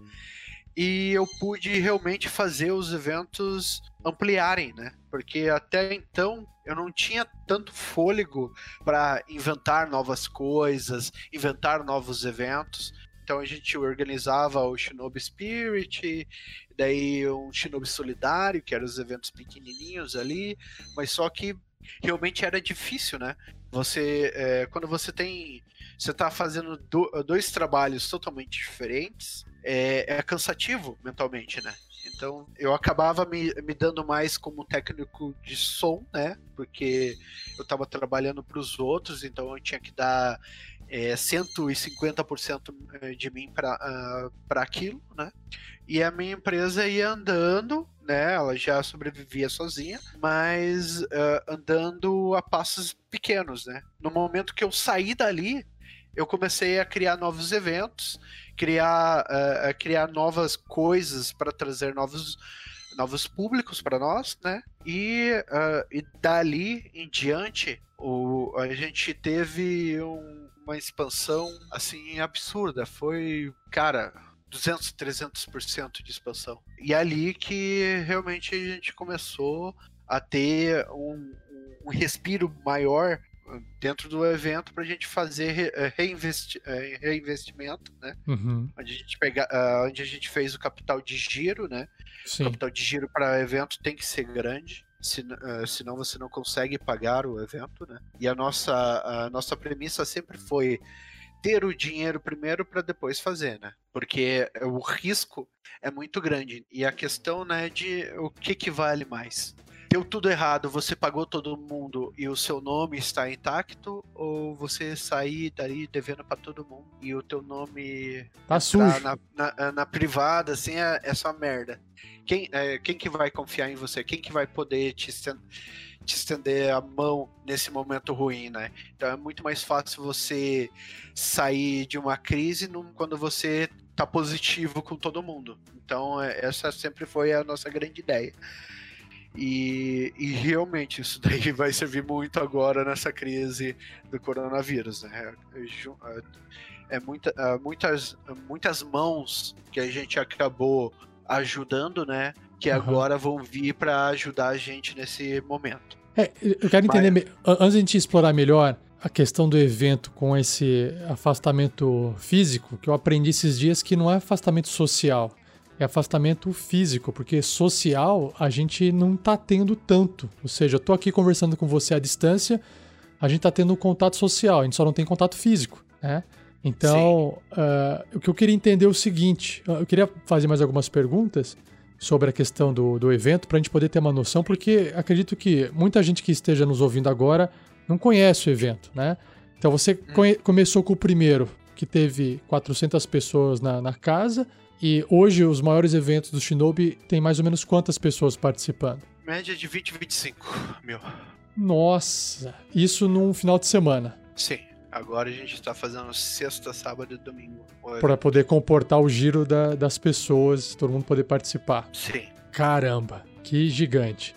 E eu pude realmente fazer os eventos ampliarem, né? Porque até então eu não tinha tanto fôlego para inventar novas coisas, inventar novos eventos. Então a gente organizava o Shinobi Spirit, daí um Shinobi Solidário, que eram os eventos pequenininhos ali, mas só que realmente era difícil, né? Você, é, quando você tem, você está fazendo do, dois trabalhos totalmente diferentes, é, é, cansativo mentalmente, né? Então eu acabava me, me dando mais como técnico de som, né? Porque eu estava trabalhando para os outros, então eu tinha que dar é, 150% é, de mim para uh, aquilo, né? E a minha empresa ia andando, né? Ela já sobrevivia sozinha, mas uh, andando a passos pequenos, né? No momento que eu saí dali, eu comecei a criar novos eventos, criar, uh, criar novas coisas para trazer novos novos públicos para nós, né? E, uh, e dali em diante, o, a gente teve um, uma expansão assim absurda. Foi, cara, 200, 300% de expansão. E é ali que realmente a gente começou a ter um, um respiro maior dentro do evento para a gente fazer eh, reinvesti eh, reinvestimento, né? Uhum. Onde, a gente pega, uh, onde a gente fez o capital de giro, né? Sim. O capital de giro para evento tem que ser grande. Se, uh, senão você não consegue pagar o evento, né? E a nossa, a nossa premissa sempre foi ter o dinheiro primeiro para depois fazer, né? Porque o risco é muito grande e a questão, né, de o que que vale mais deu tudo errado, você pagou todo mundo e o seu nome está intacto, ou você sair dali devendo para todo mundo e o teu nome tá sujo. Na, na, na, privada, assim, é, é só merda. Quem, é, quem que vai confiar em você? Quem que vai poder te estender, te estender a mão nesse momento ruim, né? Então é muito mais fácil você sair de uma crise quando você tá positivo com todo mundo. Então é, essa sempre foi a nossa grande ideia. E, e, realmente isso daí vai servir muito agora nessa crise do coronavírus, né? É, é muita, é, muitas, muitas mãos que a gente acabou ajudando, né? Que uhum. agora vão vir para ajudar a gente nesse momento. É, eu quero entender, Mas... antes de a gente explorar melhor a questão do evento com esse afastamento físico, que eu aprendi esses dias que não é afastamento social é afastamento físico, porque social a gente não tá tendo tanto. Ou seja, eu tô aqui conversando com você à distância, a gente tá tendo um contato social, a gente só não tem contato físico, né? Então, uh, o que eu queria entender é o seguinte: eu queria fazer mais algumas perguntas sobre a questão do, do evento para a gente poder ter uma noção, porque acredito que muita gente que esteja nos ouvindo agora não conhece o evento, né? Então, você hum. começou com o primeiro, que teve 400 pessoas na, na casa e hoje os maiores eventos do Shinobi tem mais ou menos quantas pessoas participando? Média de 20, 25 mil. Nossa, isso num final de semana. Sim. Agora a gente está fazendo sexta, sábado e domingo. Para poder comportar o giro da, das pessoas, todo mundo poder participar. Sim. Caramba, que gigante.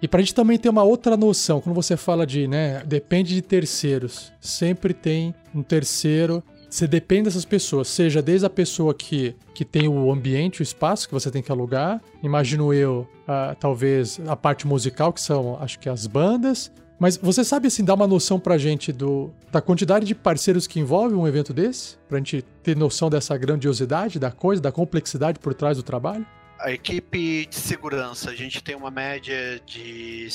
E para a gente também ter uma outra noção, quando você fala de, né, depende de terceiros, sempre tem um terceiro você depende dessas pessoas, seja desde a pessoa que, que tem o ambiente, o espaço que você tem que alugar, imagino eu, uh, talvez a parte musical, que são, acho que as bandas, mas você sabe, assim, dar uma noção pra gente do, da quantidade de parceiros que envolve um evento desse? Pra gente ter noção dessa grandiosidade da coisa, da complexidade por trás do trabalho? A equipe de segurança, a gente tem uma média de,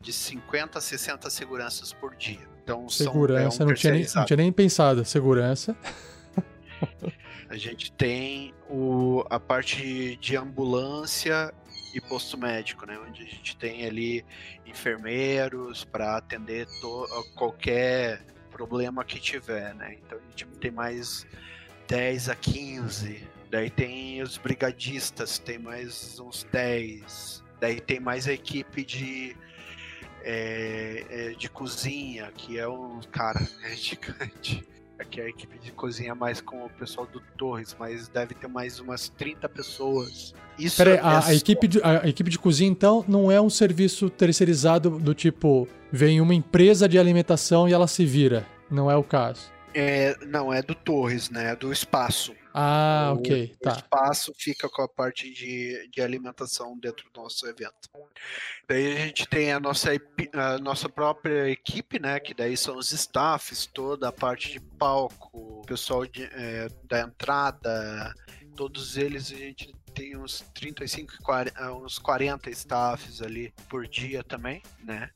de 50 a 60 seguranças por dia. Então, segurança, são, é um não, tinha nem, não tinha nem pensado. Segurança. a gente tem o, a parte de ambulância e posto médico, né? Onde a gente tem ali enfermeiros para atender qualquer problema que tiver, né? Então a gente tem mais 10 a 15. Daí tem os brigadistas, tem mais uns 10. Daí tem mais a equipe de é, é, de cozinha, que é um cara é gigante. Aqui a equipe de cozinha mais com o pessoal do Torres, mas deve ter mais umas 30 pessoas. Isso Peraí, a, a, equipe de, a equipe de cozinha, então, não é um serviço terceirizado do tipo, vem uma empresa de alimentação e ela se vira. Não é o caso. É, não, é do Torres, né? É do espaço. Ah, o, ok. O tá. espaço fica com a parte de, de alimentação dentro do nosso evento. Daí a gente tem a nossa, a nossa própria equipe, né? Que daí são os staffs, toda a parte de palco, o pessoal de, é, da entrada, todos eles a gente tem uns 35, 40, ah, uns 40 staffs ali por dia também, né?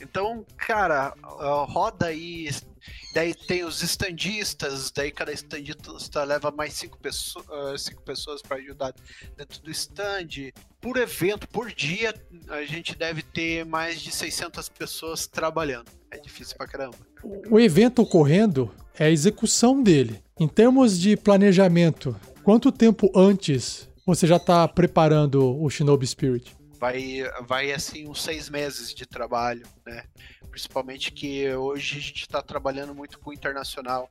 Então, cara, roda aí. Daí tem os estandistas, daí cada estandista leva mais cinco, ah, cinco pessoas para ajudar dentro do stand. Por evento, por dia, a gente deve ter mais de 600 pessoas trabalhando. É difícil pra caramba. O evento ocorrendo é a execução dele. Em termos de planejamento, quanto tempo antes você já está preparando o Shinobi Spirit? Vai, vai assim uns seis meses de trabalho, né? Principalmente que hoje a gente está trabalhando muito com o internacional.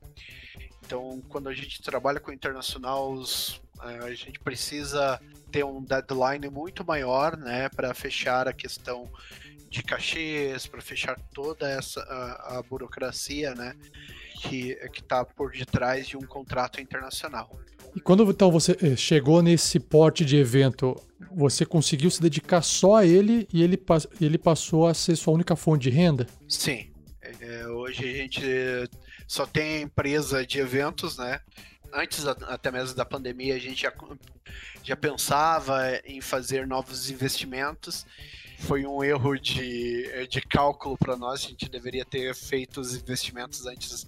Então, quando a gente trabalha com o internacional, os, é, a gente precisa ter um deadline muito maior, né, para fechar a questão de cachês, para fechar toda essa a, a burocracia, né, que está por detrás de um contrato internacional. E quando então você eh, chegou nesse porte de evento, você conseguiu se dedicar só a ele e ele, ele passou a ser sua única fonte de renda? Sim. É, hoje a gente só tem empresa de eventos, né? Antes até mesmo da pandemia, a gente já, já pensava em fazer novos investimentos. Foi um erro de, de cálculo para nós. A gente deveria ter feito os investimentos antes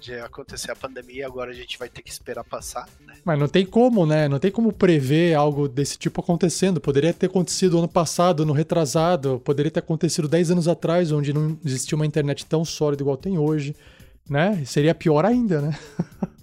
de acontecer a pandemia, agora a gente vai ter que esperar passar, né? Mas não tem como, né? Não tem como prever algo desse tipo acontecendo. Poderia ter acontecido ano passado, ano retrasado, poderia ter acontecido 10 anos atrás, onde não existia uma internet tão sólida igual tem hoje, né? Seria pior ainda, né?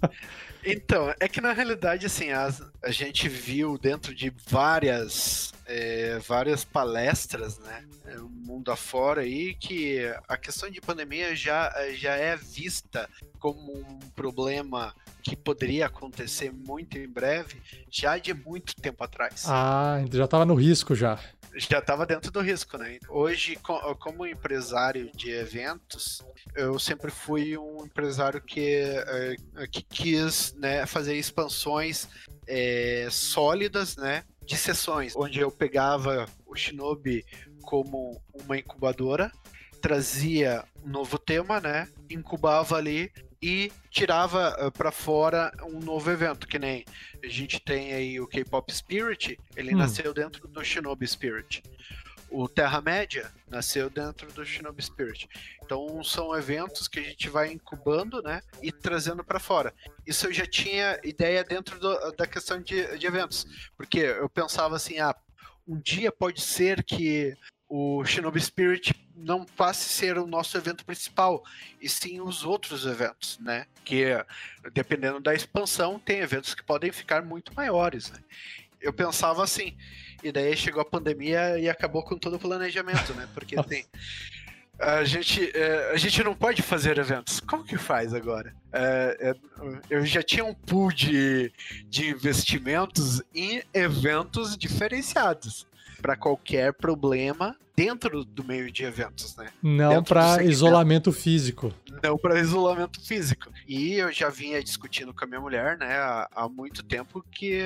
Então, é que na realidade, assim, a, a gente viu dentro de várias, é, várias palestras, né, é, mundo afora aí, que a questão de pandemia já, já é vista como um problema que poderia acontecer muito em breve, já de muito tempo atrás. Ah, já estava no risco já já estava dentro do risco, né? Hoje, como empresário de eventos, eu sempre fui um empresário que, eh, que quis né, fazer expansões é, sólidas, né? De sessões, onde eu pegava o Shinobi como uma incubadora, trazia um novo tema, né? Incubava ali e tirava uh, para fora um novo evento, que nem a gente tem aí o K-Pop Spirit, ele hum. nasceu dentro do Shinobi Spirit. O Terra-média nasceu dentro do Shinobi Spirit. Então são eventos que a gente vai incubando, né, e trazendo para fora. Isso eu já tinha ideia dentro do, da questão de, de eventos, porque eu pensava assim, ah, um dia pode ser que o Shinobi Spirit não passe a ser o nosso evento principal, e sim os outros eventos, né? Que dependendo da expansão, tem eventos que podem ficar muito maiores. Né? Eu pensava assim, e daí chegou a pandemia e acabou com todo o planejamento, né? Porque tem. A gente, é, a gente não pode fazer eventos. Como que faz agora? É, é, eu já tinha um pool de, de investimentos em eventos diferenciados para qualquer problema dentro do meio de eventos, né? Não para isolamento físico. Não para isolamento físico. E eu já vinha discutindo com a minha mulher, né, há, há, muito tempo que,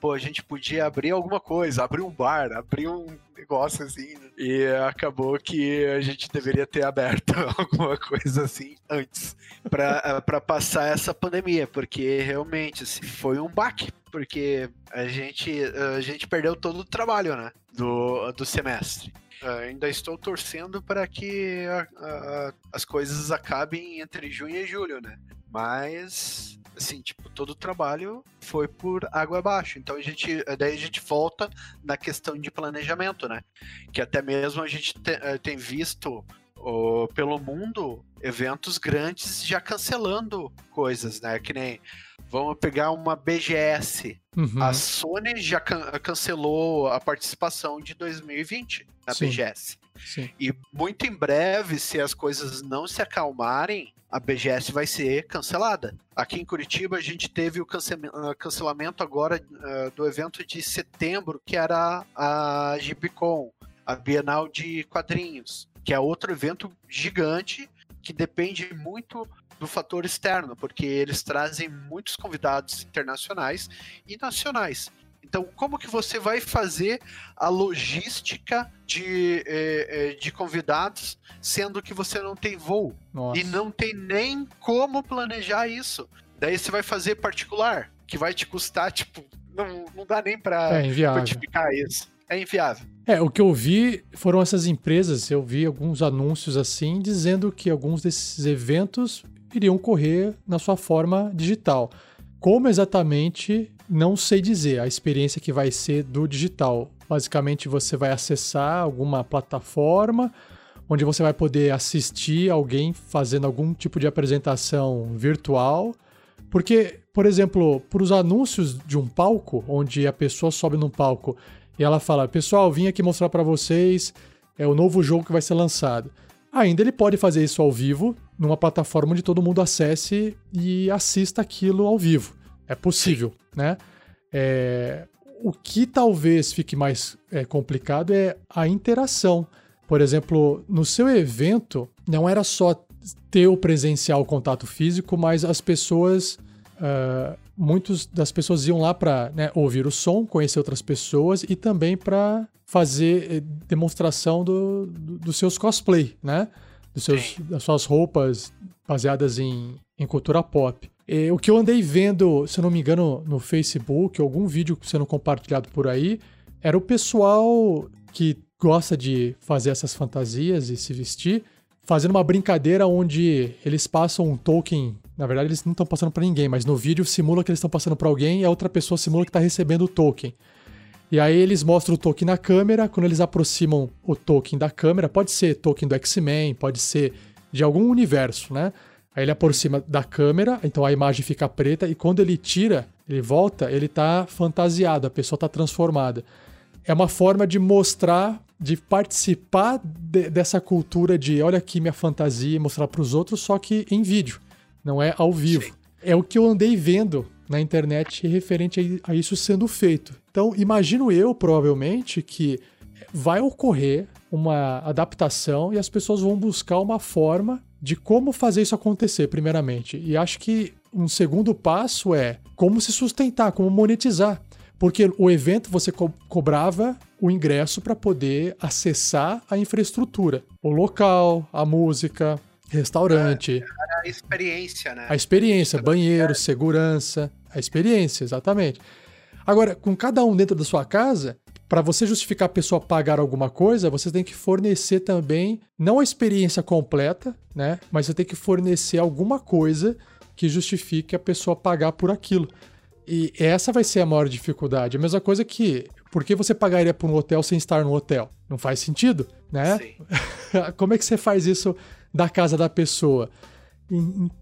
pô, a gente podia abrir alguma coisa, abrir um bar, abrir um negócio assim. Né? E acabou que a gente deveria ter aberto alguma coisa assim antes para passar essa pandemia, porque realmente assim, foi um baque porque a gente, a gente perdeu todo o trabalho, né? Do, do semestre. Uh, ainda estou torcendo para que a, a, as coisas acabem entre junho e julho, né? Mas assim, tipo, todo o trabalho foi por água abaixo. Então a gente, daí a gente volta na questão de planejamento, né? Que até mesmo a gente te, eh, tem visto oh, pelo mundo eventos grandes já cancelando coisas, né? Que nem vamos pegar uma BGS. Uhum. A Sony já can cancelou a participação de 2020 na Sim. BGS. Sim. E muito em breve, se as coisas não se acalmarem, a BGS vai ser cancelada. Aqui em Curitiba a gente teve o ah, cancelamento agora uh, do evento de setembro, que era a Gibicon, a Bienal de Quadrinhos, que é outro evento gigante que depende muito do fator externo, porque eles trazem muitos convidados internacionais e nacionais. Então, como que você vai fazer a logística de, eh, eh, de convidados, sendo que você não tem voo? Nossa. E não tem nem como planejar isso. Daí você vai fazer particular, que vai te custar, tipo, não, não dá nem para é quantificar isso. É inviável. É, o que eu vi foram essas empresas, eu vi alguns anúncios assim, dizendo que alguns desses eventos iriam correr na sua forma digital. Como exatamente não sei dizer a experiência que vai ser do digital. Basicamente, você vai acessar alguma plataforma onde você vai poder assistir alguém fazendo algum tipo de apresentação virtual. Porque, por exemplo, para os anúncios de um palco, onde a pessoa sobe num palco e ela fala: Pessoal, vim aqui mostrar para vocês é o novo jogo que vai ser lançado. Ainda ele pode fazer isso ao vivo, numa plataforma onde todo mundo acesse e assista aquilo ao vivo. É possível, né? É, o que talvez fique mais é, complicado é a interação. Por exemplo, no seu evento, não era só ter o presencial o contato físico, mas as pessoas. Uh, muitos das pessoas iam lá para né, ouvir o som, conhecer outras pessoas e também para fazer eh, demonstração do, do, dos seus cosplay, né? Dos seus, das suas roupas baseadas em, em cultura pop. E, o que eu andei vendo, se eu não me engano, no Facebook, algum vídeo sendo compartilhado por aí, era o pessoal que gosta de fazer essas fantasias e se vestir, fazendo uma brincadeira onde eles passam um token. Na verdade, eles não estão passando para ninguém, mas no vídeo simula que eles estão passando para alguém e a outra pessoa simula que está recebendo o token. E aí eles mostram o token na câmera, quando eles aproximam o token da câmera, pode ser token do X-Men, pode ser de algum universo, né? Aí ele aproxima da câmera, então a imagem fica preta e quando ele tira, ele volta, ele tá fantasiado, a pessoa tá transformada. É uma forma de mostrar, de participar de, dessa cultura de olha aqui minha fantasia e mostrar para os outros, só que em vídeo, não é ao vivo. Sim. É o que eu andei vendo na internet referente a isso sendo feito. Então, imagino eu, provavelmente, que vai ocorrer uma adaptação e as pessoas vão buscar uma forma de como fazer isso acontecer, primeiramente. E acho que um segundo passo é como se sustentar, como monetizar. Porque o evento você co cobrava o ingresso para poder acessar a infraestrutura, o local, a música, restaurante. É, a experiência, né? A experiência, banheiro, segurança, a experiência, exatamente. Agora, com cada um dentro da sua casa, para você justificar a pessoa pagar alguma coisa, você tem que fornecer também, não a experiência completa, né? Mas você tem que fornecer alguma coisa que justifique a pessoa pagar por aquilo. E essa vai ser a maior dificuldade. A mesma coisa que, por que você pagaria por um hotel sem estar no hotel? Não faz sentido, né? Sim. Como é que você faz isso da casa da pessoa?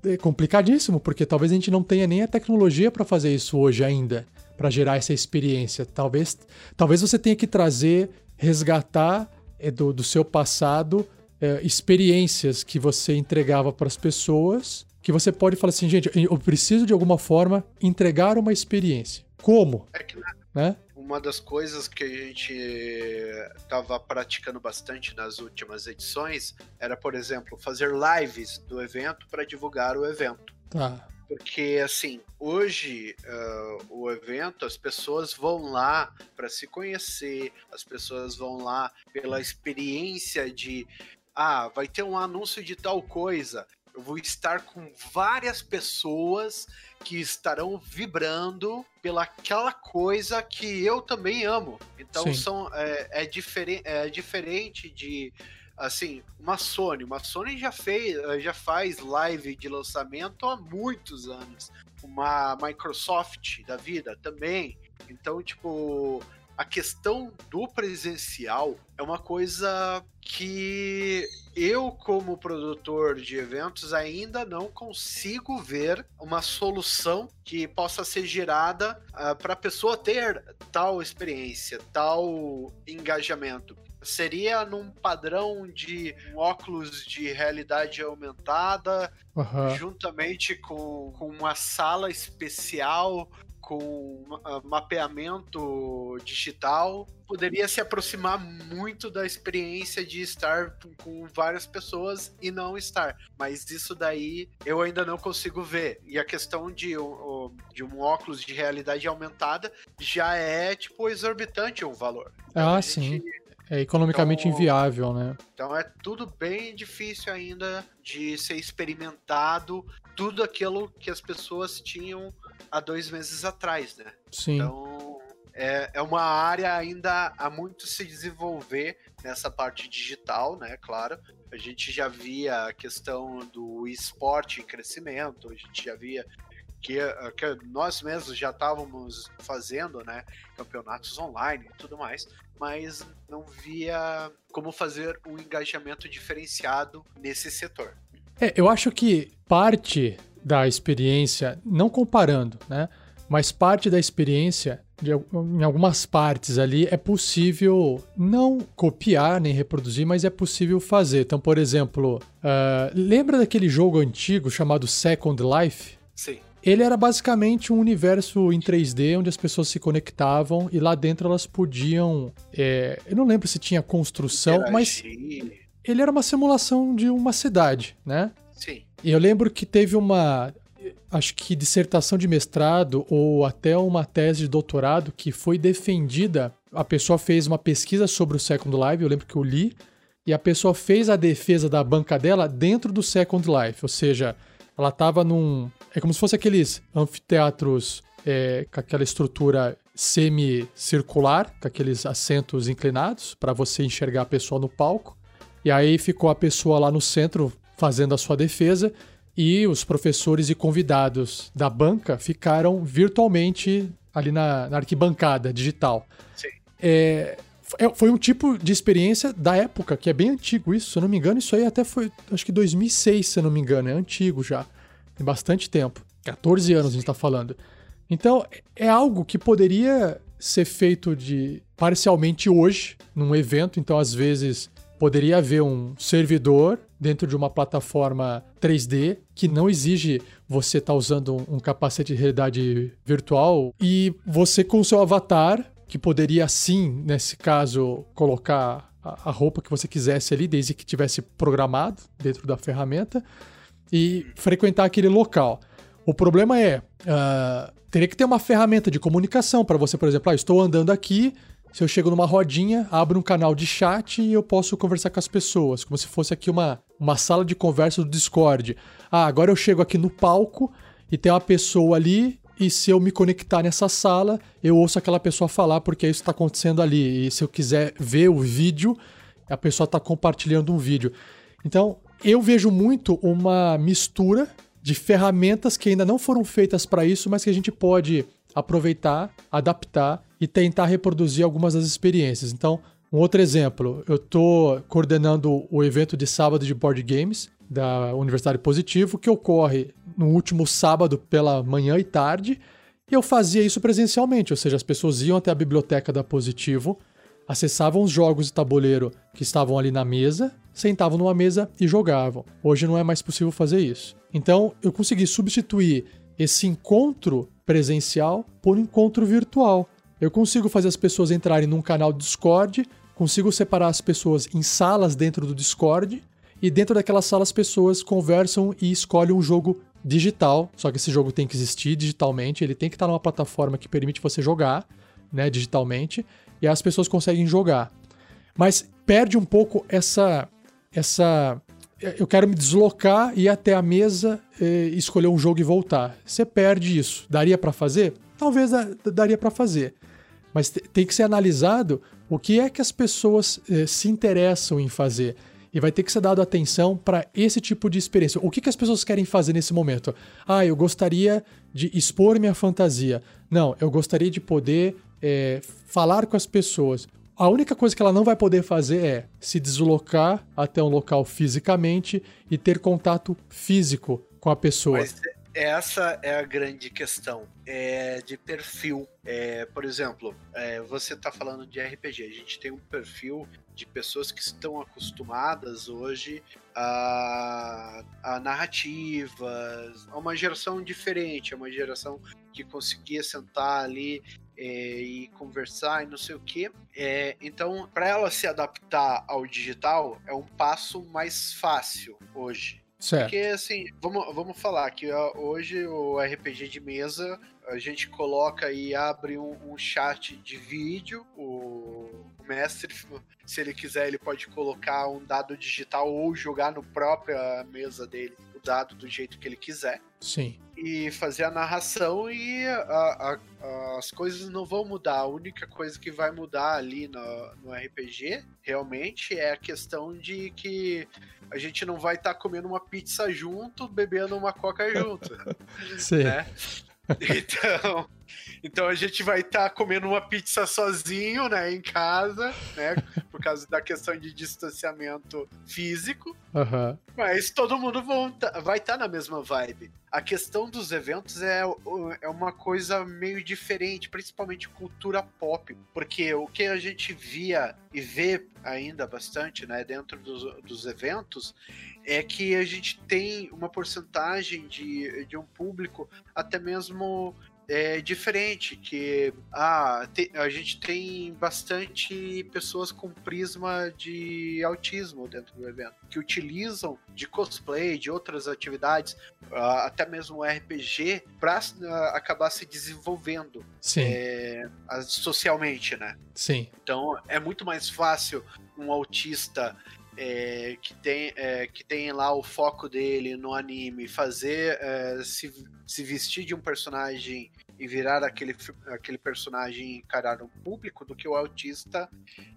É complicadíssimo, porque talvez a gente não tenha nem a tecnologia para fazer isso hoje ainda para gerar essa experiência. Talvez, talvez você tenha que trazer, resgatar é, do, do seu passado é, experiências que você entregava para as pessoas, que você pode falar assim, gente, eu preciso de alguma forma entregar uma experiência. Como? É que, né? Uma das coisas que a gente estava praticando bastante nas últimas edições era, por exemplo, fazer lives do evento para divulgar o evento. Tá. Porque, assim, hoje uh, o evento, as pessoas vão lá para se conhecer, as pessoas vão lá pela experiência de. Ah, vai ter um anúncio de tal coisa. Eu vou estar com várias pessoas que estarão vibrando pelaquela coisa que eu também amo. Então são, é, é, diferen é diferente de assim, uma Sony, uma Sony já fez, já faz live de lançamento há muitos anos. uma Microsoft da vida também. Então, tipo, a questão do presencial é uma coisa que eu, como produtor de eventos, ainda não consigo ver uma solução que possa ser gerada uh, para a pessoa ter tal experiência, tal engajamento seria num padrão de um óculos de realidade aumentada, uhum. juntamente com, com uma sala especial com mapeamento digital, poderia se aproximar muito da experiência de estar com várias pessoas e não estar. Mas isso daí eu ainda não consigo ver. E a questão de, de um óculos de realidade aumentada já é, tipo, exorbitante o valor. Ah, sim. É economicamente então, inviável, né? Então é tudo bem difícil ainda de ser experimentado tudo aquilo que as pessoas tinham há dois meses atrás, né? Sim. Então é, é uma área ainda há muito se desenvolver nessa parte digital, né? Claro. A gente já via a questão do esporte em crescimento, a gente já via que, que nós mesmos já estávamos fazendo, né? Campeonatos online e tudo mais, mas não via como fazer um engajamento diferenciado nesse setor. É, eu acho que parte da experiência, não comparando, né? Mas parte da experiência, de, em algumas partes ali, é possível não copiar nem reproduzir, mas é possível fazer. Então, por exemplo, uh, lembra daquele jogo antigo chamado Second Life? Sim. Ele era basicamente um universo em 3D onde as pessoas se conectavam e lá dentro elas podiam. É, eu não lembro se tinha construção, Interagir. mas ele era uma simulação de uma cidade, né? Sim. E eu lembro que teve uma, acho que dissertação de mestrado ou até uma tese de doutorado que foi defendida. A pessoa fez uma pesquisa sobre o Second Life, eu lembro que eu li, e a pessoa fez a defesa da banca dela dentro do Second Life, ou seja, ela estava num. É como se fosse aqueles anfiteatros é, com aquela estrutura semicircular, com aqueles assentos inclinados, para você enxergar a pessoa no palco. E aí ficou a pessoa lá no centro fazendo a sua defesa e os professores e convidados da banca ficaram virtualmente ali na, na arquibancada digital. Sim. É, é foi um tipo de experiência da época, que é bem antigo isso, se eu não me engano, isso aí até foi, acho que 2006, se eu não me engano, é antigo já, tem bastante tempo, 14 anos a gente está falando. Então, é algo que poderia ser feito de parcialmente hoje, num evento, então às vezes poderia haver um servidor dentro de uma plataforma 3D que não exige você estar tá usando um capacete de realidade virtual e você com o seu avatar, que poderia sim, nesse caso, colocar a roupa que você quisesse ali, desde que tivesse programado dentro da ferramenta, e frequentar aquele local. O problema é, uh, teria que ter uma ferramenta de comunicação para você, por exemplo, ah, estou andando aqui, se eu chego numa rodinha, abro um canal de chat e eu posso conversar com as pessoas, como se fosse aqui uma, uma sala de conversa do Discord. Ah, agora eu chego aqui no palco e tem uma pessoa ali e se eu me conectar nessa sala, eu ouço aquela pessoa falar porque isso está acontecendo ali. E se eu quiser ver o vídeo, a pessoa está compartilhando um vídeo. Então, eu vejo muito uma mistura de ferramentas que ainda não foram feitas para isso, mas que a gente pode aproveitar, adaptar e tentar reproduzir algumas das experiências. Então, um outro exemplo, eu estou coordenando o evento de sábado de board games da Universidade Positivo, que ocorre no último sábado pela manhã e tarde, e eu fazia isso presencialmente, ou seja, as pessoas iam até a biblioteca da Positivo, acessavam os jogos de tabuleiro que estavam ali na mesa, sentavam numa mesa e jogavam. Hoje não é mais possível fazer isso. Então, eu consegui substituir esse encontro presencial por um encontro virtual. Eu consigo fazer as pessoas entrarem num canal Discord, consigo separar as pessoas em salas dentro do Discord, e dentro daquela sala as pessoas conversam e escolhem um jogo digital. Só que esse jogo tem que existir digitalmente, ele tem que estar numa plataforma que permite você jogar, né, digitalmente, e as pessoas conseguem jogar. Mas perde um pouco essa essa eu quero me deslocar ir até a mesa e escolher um jogo e voltar. Você perde isso. Daria para fazer? Talvez daria para fazer. Mas tem que ser analisado o que é que as pessoas eh, se interessam em fazer. e vai ter que ser dado atenção para esse tipo de experiência. O que, que as pessoas querem fazer nesse momento? Ah, eu gostaria de expor minha fantasia. Não, eu gostaria de poder é, falar com as pessoas. A única coisa que ela não vai poder fazer é se deslocar até um local fisicamente e ter contato físico com a pessoa. Mas essa é a grande questão é de perfil. É, por exemplo, é, você está falando de RPG. A gente tem um perfil de pessoas que estão acostumadas hoje a, a narrativas, a uma geração diferente, a uma geração que conseguia sentar ali é, e conversar e não sei o que. É, então, para ela se adaptar ao digital é um passo mais fácil hoje. Certo. Porque, assim, vamos, vamos falar que hoje o RPG de mesa, a gente coloca e abre um, um chat de vídeo, o, mestre, se ele quiser, ele pode colocar um dado digital ou jogar no própria mesa dele o dado do jeito que ele quiser. Sim. E fazer a narração e a, a, as coisas não vão mudar. A única coisa que vai mudar ali no, no RPG, realmente, é a questão de que a gente não vai estar tá comendo uma pizza junto, bebendo uma coca junto. Sim. Né? Então, então a gente vai estar tá comendo uma pizza sozinho, né, em casa, né, por causa da questão de distanciamento físico. Uhum. Mas todo mundo tá, vai estar tá na mesma vibe. A questão dos eventos é, é uma coisa meio diferente, principalmente cultura pop, porque o que a gente via e vê ainda bastante, né, dentro dos, dos eventos, é que a gente tem uma porcentagem de, de um público até mesmo é diferente, que ah, te, a gente tem bastante pessoas com prisma de autismo dentro do evento, que utilizam de cosplay, de outras atividades, uh, até mesmo RPG, para ah, acabar se desenvolvendo é, socialmente, né? Sim. Então é muito mais fácil um autista é, que, tem, é, que tem lá o foco dele no anime, fazer é, se, se vestir de um personagem e virar aquele, aquele personagem e encarar um público do que o autista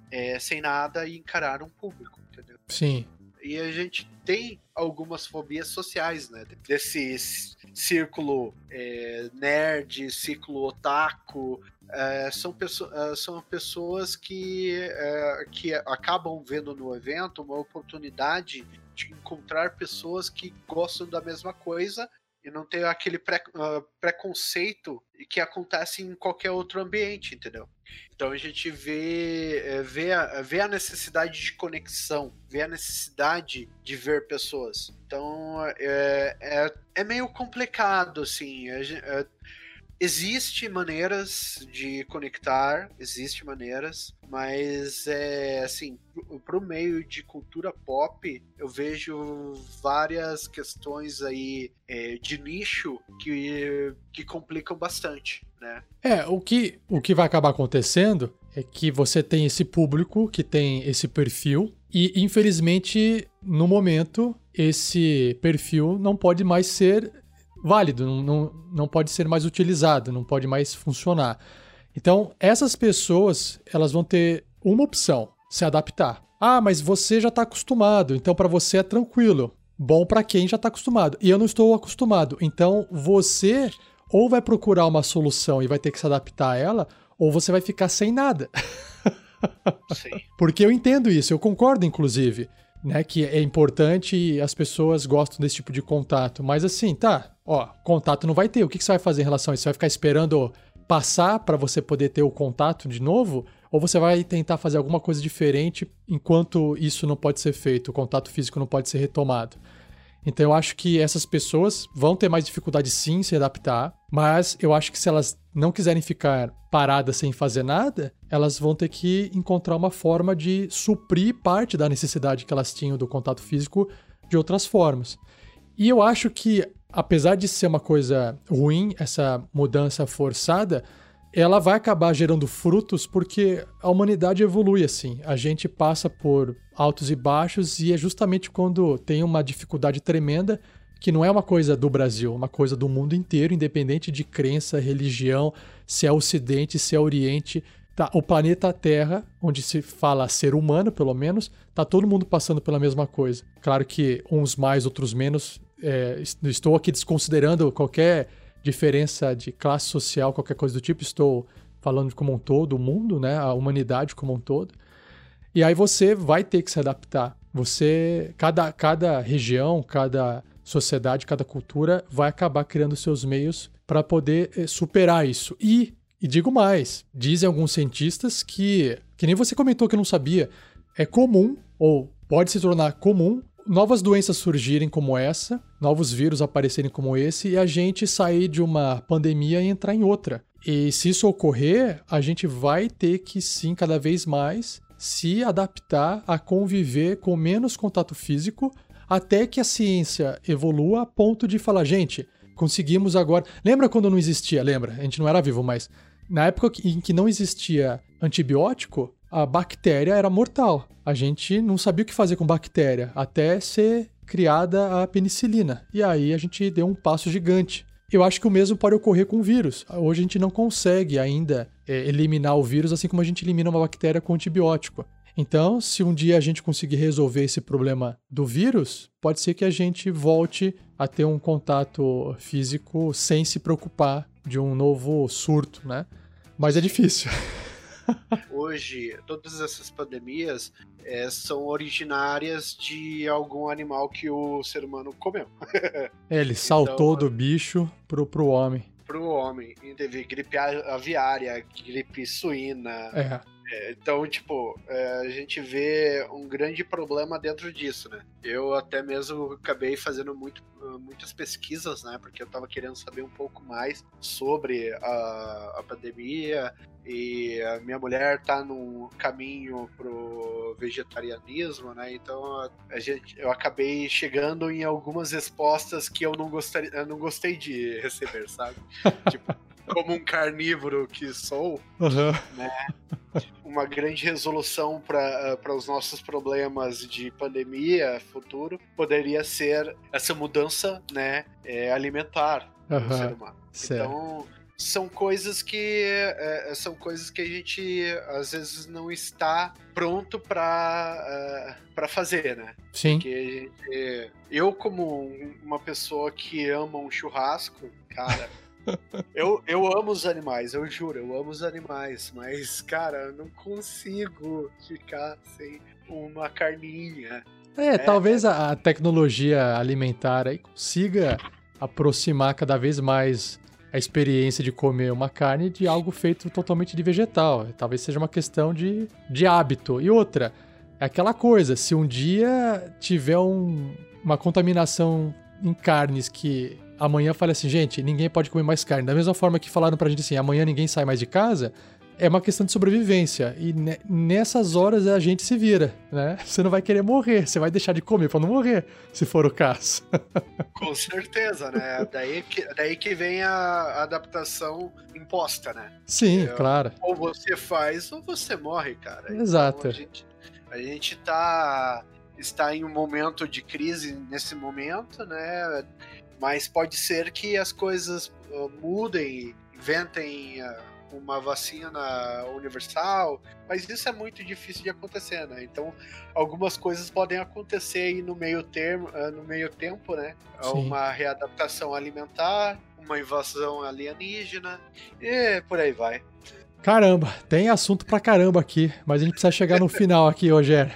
é, sem nada e encarar um público, entendeu? Sim. E a gente tem algumas fobias sociais, né? Desse círculo é, nerd, círculo otaku, é, são, pessoas, é, são pessoas que, é, que acabam vendo no evento uma oportunidade de encontrar pessoas que gostam da mesma coisa e não ter aquele pré, uh, preconceito que acontece em qualquer outro ambiente, entendeu? Então a gente vê, é, vê, a, vê a necessidade de conexão, vê a necessidade de ver pessoas. Então é, é, é meio complicado, assim. É, é Existe maneiras de conectar, existe maneiras, mas é assim, para o meio de cultura pop, eu vejo várias questões aí é, de nicho que, que complicam bastante, né? É, o que, o que vai acabar acontecendo é que você tem esse público que tem esse perfil e, infelizmente, no momento, esse perfil não pode mais ser válido, não, não, não pode ser mais utilizado, não pode mais funcionar. Então, essas pessoas, elas vão ter uma opção, se adaptar. Ah, mas você já está acostumado, então para você é tranquilo. Bom para quem já está acostumado. E eu não estou acostumado. Então, você ou vai procurar uma solução e vai ter que se adaptar a ela, ou você vai ficar sem nada. Sim. Porque eu entendo isso, eu concordo, inclusive né? Que é importante e as pessoas gostam desse tipo de contato. Mas assim, tá, ó, contato não vai ter. O que, que você vai fazer em relação a isso? Você vai ficar esperando passar para você poder ter o contato de novo? Ou você vai tentar fazer alguma coisa diferente enquanto isso não pode ser feito, o contato físico não pode ser retomado? Então eu acho que essas pessoas vão ter mais dificuldade sim em se adaptar, mas eu acho que se elas não quiserem ficar paradas sem fazer nada, elas vão ter que encontrar uma forma de suprir parte da necessidade que elas tinham do contato físico de outras formas. E eu acho que, apesar de ser uma coisa ruim, essa mudança forçada, ela vai acabar gerando frutos porque a humanidade evolui assim. A gente passa por altos e baixos e é justamente quando tem uma dificuldade tremenda que não é uma coisa do Brasil, é uma coisa do mundo inteiro, independente de crença, religião, se é Ocidente, se é Oriente, Tá, o planeta Terra, onde se fala ser humano, pelo menos, tá todo mundo passando pela mesma coisa. Claro que uns mais, outros menos. É, estou aqui desconsiderando qualquer diferença de classe social, qualquer coisa do tipo. Estou falando como um todo, o mundo, né? A humanidade como um todo. E aí você vai ter que se adaptar. Você, cada, cada região, cada sociedade, cada cultura vai acabar criando seus meios para poder eh, superar isso. E, e digo mais, dizem alguns cientistas que, que nem você comentou que não sabia, é comum, ou pode se tornar comum, novas doenças surgirem como essa, novos vírus aparecerem como esse, e a gente sair de uma pandemia e entrar em outra. E se isso ocorrer, a gente vai ter que sim, cada vez mais, se adaptar a conviver com menos contato físico, até que a ciência evolua a ponto de falar, gente, conseguimos agora. Lembra quando não existia? Lembra? A gente não era vivo, mas na época em que não existia antibiótico, a bactéria era mortal. A gente não sabia o que fazer com bactéria até ser criada a penicilina. E aí a gente deu um passo gigante. Eu acho que o mesmo pode ocorrer com o vírus. Hoje a gente não consegue ainda é, eliminar o vírus assim como a gente elimina uma bactéria com antibiótico. Então, se um dia a gente conseguir resolver esse problema do vírus, pode ser que a gente volte a ter um contato físico sem se preocupar de um novo surto, né? Mas é difícil. Hoje, todas essas pandemias é, são originárias de algum animal que o ser humano comeu. É, ele saltou então, do bicho pro, pro homem. Pro homem. E teve gripe aviária, gripe suína. É. É, então, tipo, é, a gente vê um grande problema dentro disso, né? Eu até mesmo acabei fazendo muito, muitas pesquisas, né? Porque eu tava querendo saber um pouco mais sobre a, a pandemia, e a minha mulher tá num caminho pro vegetarianismo, né? Então a gente, eu acabei chegando em algumas respostas que eu não gostaria, eu não gostei de receber, sabe? tipo, como um carnívoro que sou, uhum. né? Uma grande resolução para os nossos problemas de pandemia futuro poderia ser essa mudança, né, é, alimentar uhum. do ser humano. Certo. Então são coisas que é, são coisas que a gente às vezes não está pronto para uh, para fazer, né? Sim. Porque gente, eu como uma pessoa que ama um churrasco, cara, eu, eu amo os animais, eu juro, eu amo os animais, mas, cara, eu não consigo ficar sem uma carninha. É, é talvez a, a tecnologia alimentar aí consiga aproximar cada vez mais a experiência de comer uma carne de algo feito totalmente de vegetal. Talvez seja uma questão de, de hábito. E outra, é aquela coisa, se um dia tiver um, uma contaminação em carnes que amanhã fale assim, gente, ninguém pode comer mais carne. Da mesma forma que falaram pra gente assim, amanhã ninguém sai mais de casa, é uma questão de sobrevivência. E nessas horas a gente se vira, né? Você não vai querer morrer, você vai deixar de comer para não morrer, se for o caso. Com certeza, né? Daí que, daí que vem a adaptação imposta, né? Sim, é, claro. Ou você faz ou você morre, cara. Exato. Então, a, gente, a gente tá está em um momento de crise nesse momento, né? Mas pode ser que as coisas uh, mudem, inventem uh, uma vacina universal, mas isso é muito difícil de acontecer, né? Então, algumas coisas podem acontecer aí no meio termo, uh, no meio tempo, né? Sim. Uma readaptação alimentar, uma invasão alienígena e por aí vai. Caramba, tem assunto pra caramba aqui, mas a gente precisa chegar no final aqui, Rogério.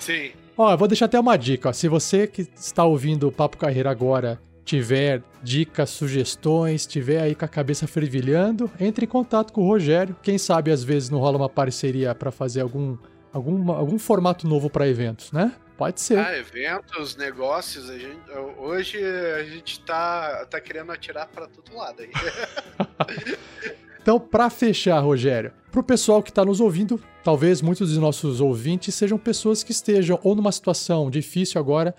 Sim. Ó, eu vou deixar até uma dica. Ó. Se você que está ouvindo o Papo Carreira agora tiver dicas, sugestões, tiver aí com a cabeça fervilhando, entre em contato com o Rogério. Quem sabe às vezes não rola uma parceria para fazer algum, algum, algum formato novo para eventos, né? Pode ser. Ah, eventos, negócios, a gente, hoje a gente tá, tá querendo atirar para todo lado aí. então, para fechar, Rogério, para o pessoal que está nos ouvindo, talvez muitos dos nossos ouvintes sejam pessoas que estejam ou numa situação difícil agora,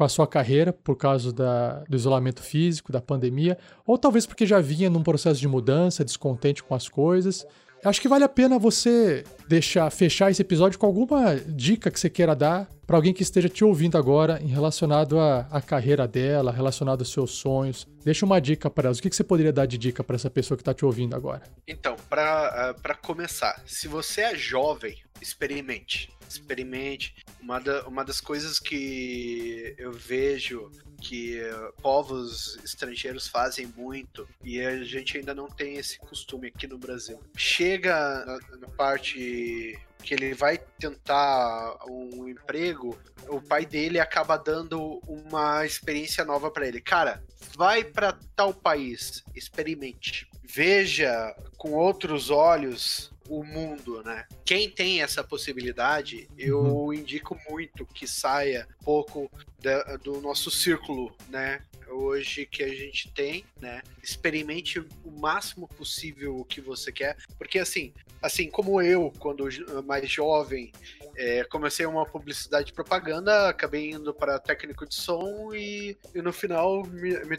com a sua carreira por causa da, do isolamento físico, da pandemia, ou talvez porque já vinha num processo de mudança, descontente com as coisas, acho que vale a pena você deixar fechar esse episódio com alguma dica que você queira dar para alguém que esteja te ouvindo agora em relacionado à, à carreira dela, relacionado aos seus sonhos. Deixa uma dica para elas. O que, que você poderia dar de dica para essa pessoa que está te ouvindo agora? Então, para uh, começar, se você é jovem, experimente. Experimente. Uma, da, uma das coisas que eu vejo que povos estrangeiros fazem muito e a gente ainda não tem esse costume aqui no Brasil. Chega na, na parte que ele vai tentar um emprego, o pai dele acaba dando uma experiência nova para ele. Cara, vai para tal país, experimente. Veja com outros olhos o mundo, né? Quem tem essa possibilidade, eu uhum. indico muito que saia pouco da, do nosso círculo, né? Hoje que a gente tem, né? Experimente o máximo possível o que você quer, porque assim, assim como eu, quando mais jovem, é, comecei uma publicidade de propaganda, acabei indo para técnico de som e, e no final me, me,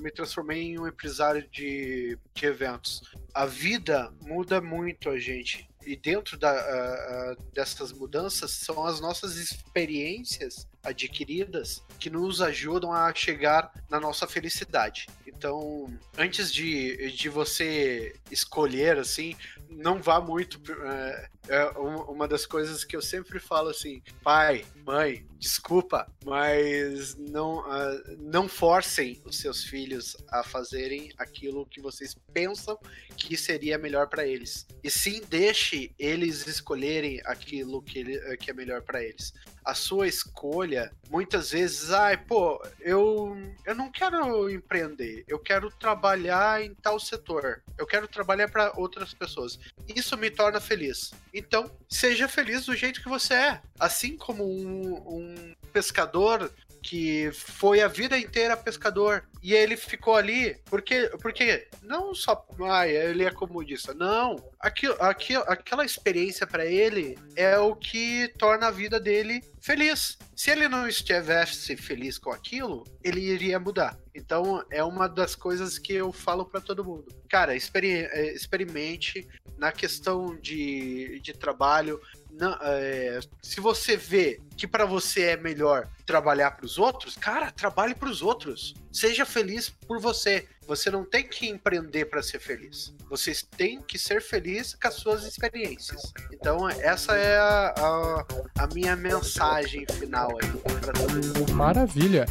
me, transformei em um empresário de, de eventos. A vida muda muito a gente e dentro da, dessas mudanças são as nossas experiências adquiridas que nos ajudam a chegar na nossa felicidade. Então, antes de, de você escolher, assim, não vá muito. É, é, uma das coisas que eu sempre falo assim, pai, mãe, desculpa, mas não, uh, não forcem os seus filhos a fazerem aquilo que vocês pensam que seria melhor para eles. E sim, deixe eles escolherem aquilo que, ele, que é melhor para eles a sua escolha, muitas vezes, ai, pô, eu, eu não quero empreender, eu quero trabalhar em tal setor, eu quero trabalhar para outras pessoas. Isso me torna feliz. Então, seja feliz do jeito que você é. Assim como um, um pescador que foi a vida inteira pescador. E ele ficou ali porque porque não só ah, ele é comodista. Não aquilo, aquilo, aquela experiência para ele é o que torna a vida dele feliz. Se ele não estivesse feliz com aquilo ele iria mudar. Então é uma das coisas que eu falo para todo mundo. Cara é, experimente na questão de, de trabalho é, se você vê que para você é melhor trabalhar para os outros, cara, trabalhe para os outros. Seja feliz por você. Você não tem que empreender para ser feliz. Vocês têm que ser felizes com as suas experiências. Então, essa é a, a, a minha mensagem final aí. Maravilha.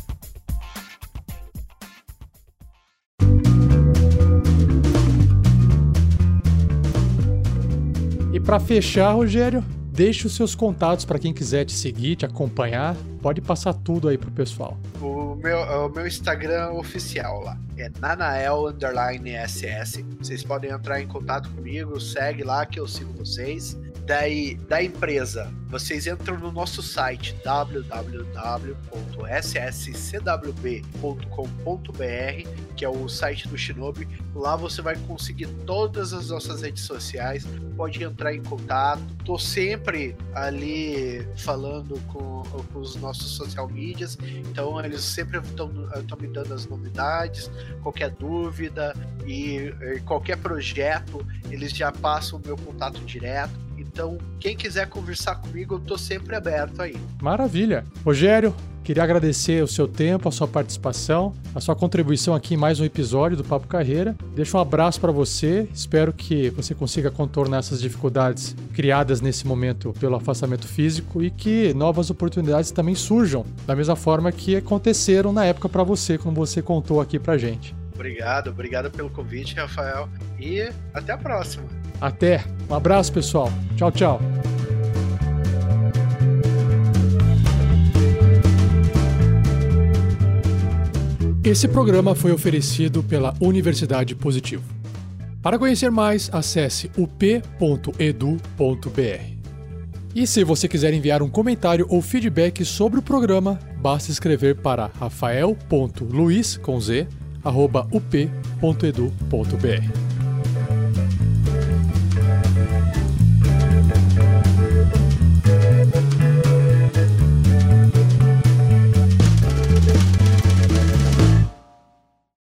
E para fechar, Rogério, Deixe os seus contatos para quem quiser te seguir, te acompanhar. Pode passar tudo aí pro pessoal. O meu, o meu Instagram oficial lá é nanael_ss. Vocês podem entrar em contato comigo, segue lá que eu sigo vocês. Daí, da empresa, vocês entram no nosso site www.sscwb.com.br, que é o site do Shinobi. Lá você vai conseguir todas as nossas redes sociais, pode entrar em contato. Tô sempre ali falando com, com os nossos social medias, então eles sempre estão me dando as novidades, qualquer dúvida e, e qualquer projeto, eles já passam o meu contato direto. Então, quem quiser conversar comigo, eu tô sempre aberto aí. Maravilha. Rogério, Queria agradecer o seu tempo, a sua participação, a sua contribuição aqui em mais um episódio do Papo Carreira. Deixo um abraço para você. Espero que você consiga contornar essas dificuldades criadas nesse momento pelo afastamento físico e que novas oportunidades também surjam da mesma forma que aconteceram na época para você, como você contou aqui pra gente. Obrigado, obrigado pelo convite, Rafael. E até a próxima. Até. Um abraço, pessoal. Tchau, tchau. Esse programa foi oferecido pela Universidade Positivo. Para conhecer mais, acesse up.edu.br. E se você quiser enviar um comentário ou feedback sobre o programa, basta escrever para rafael.luiz.up.edu.br.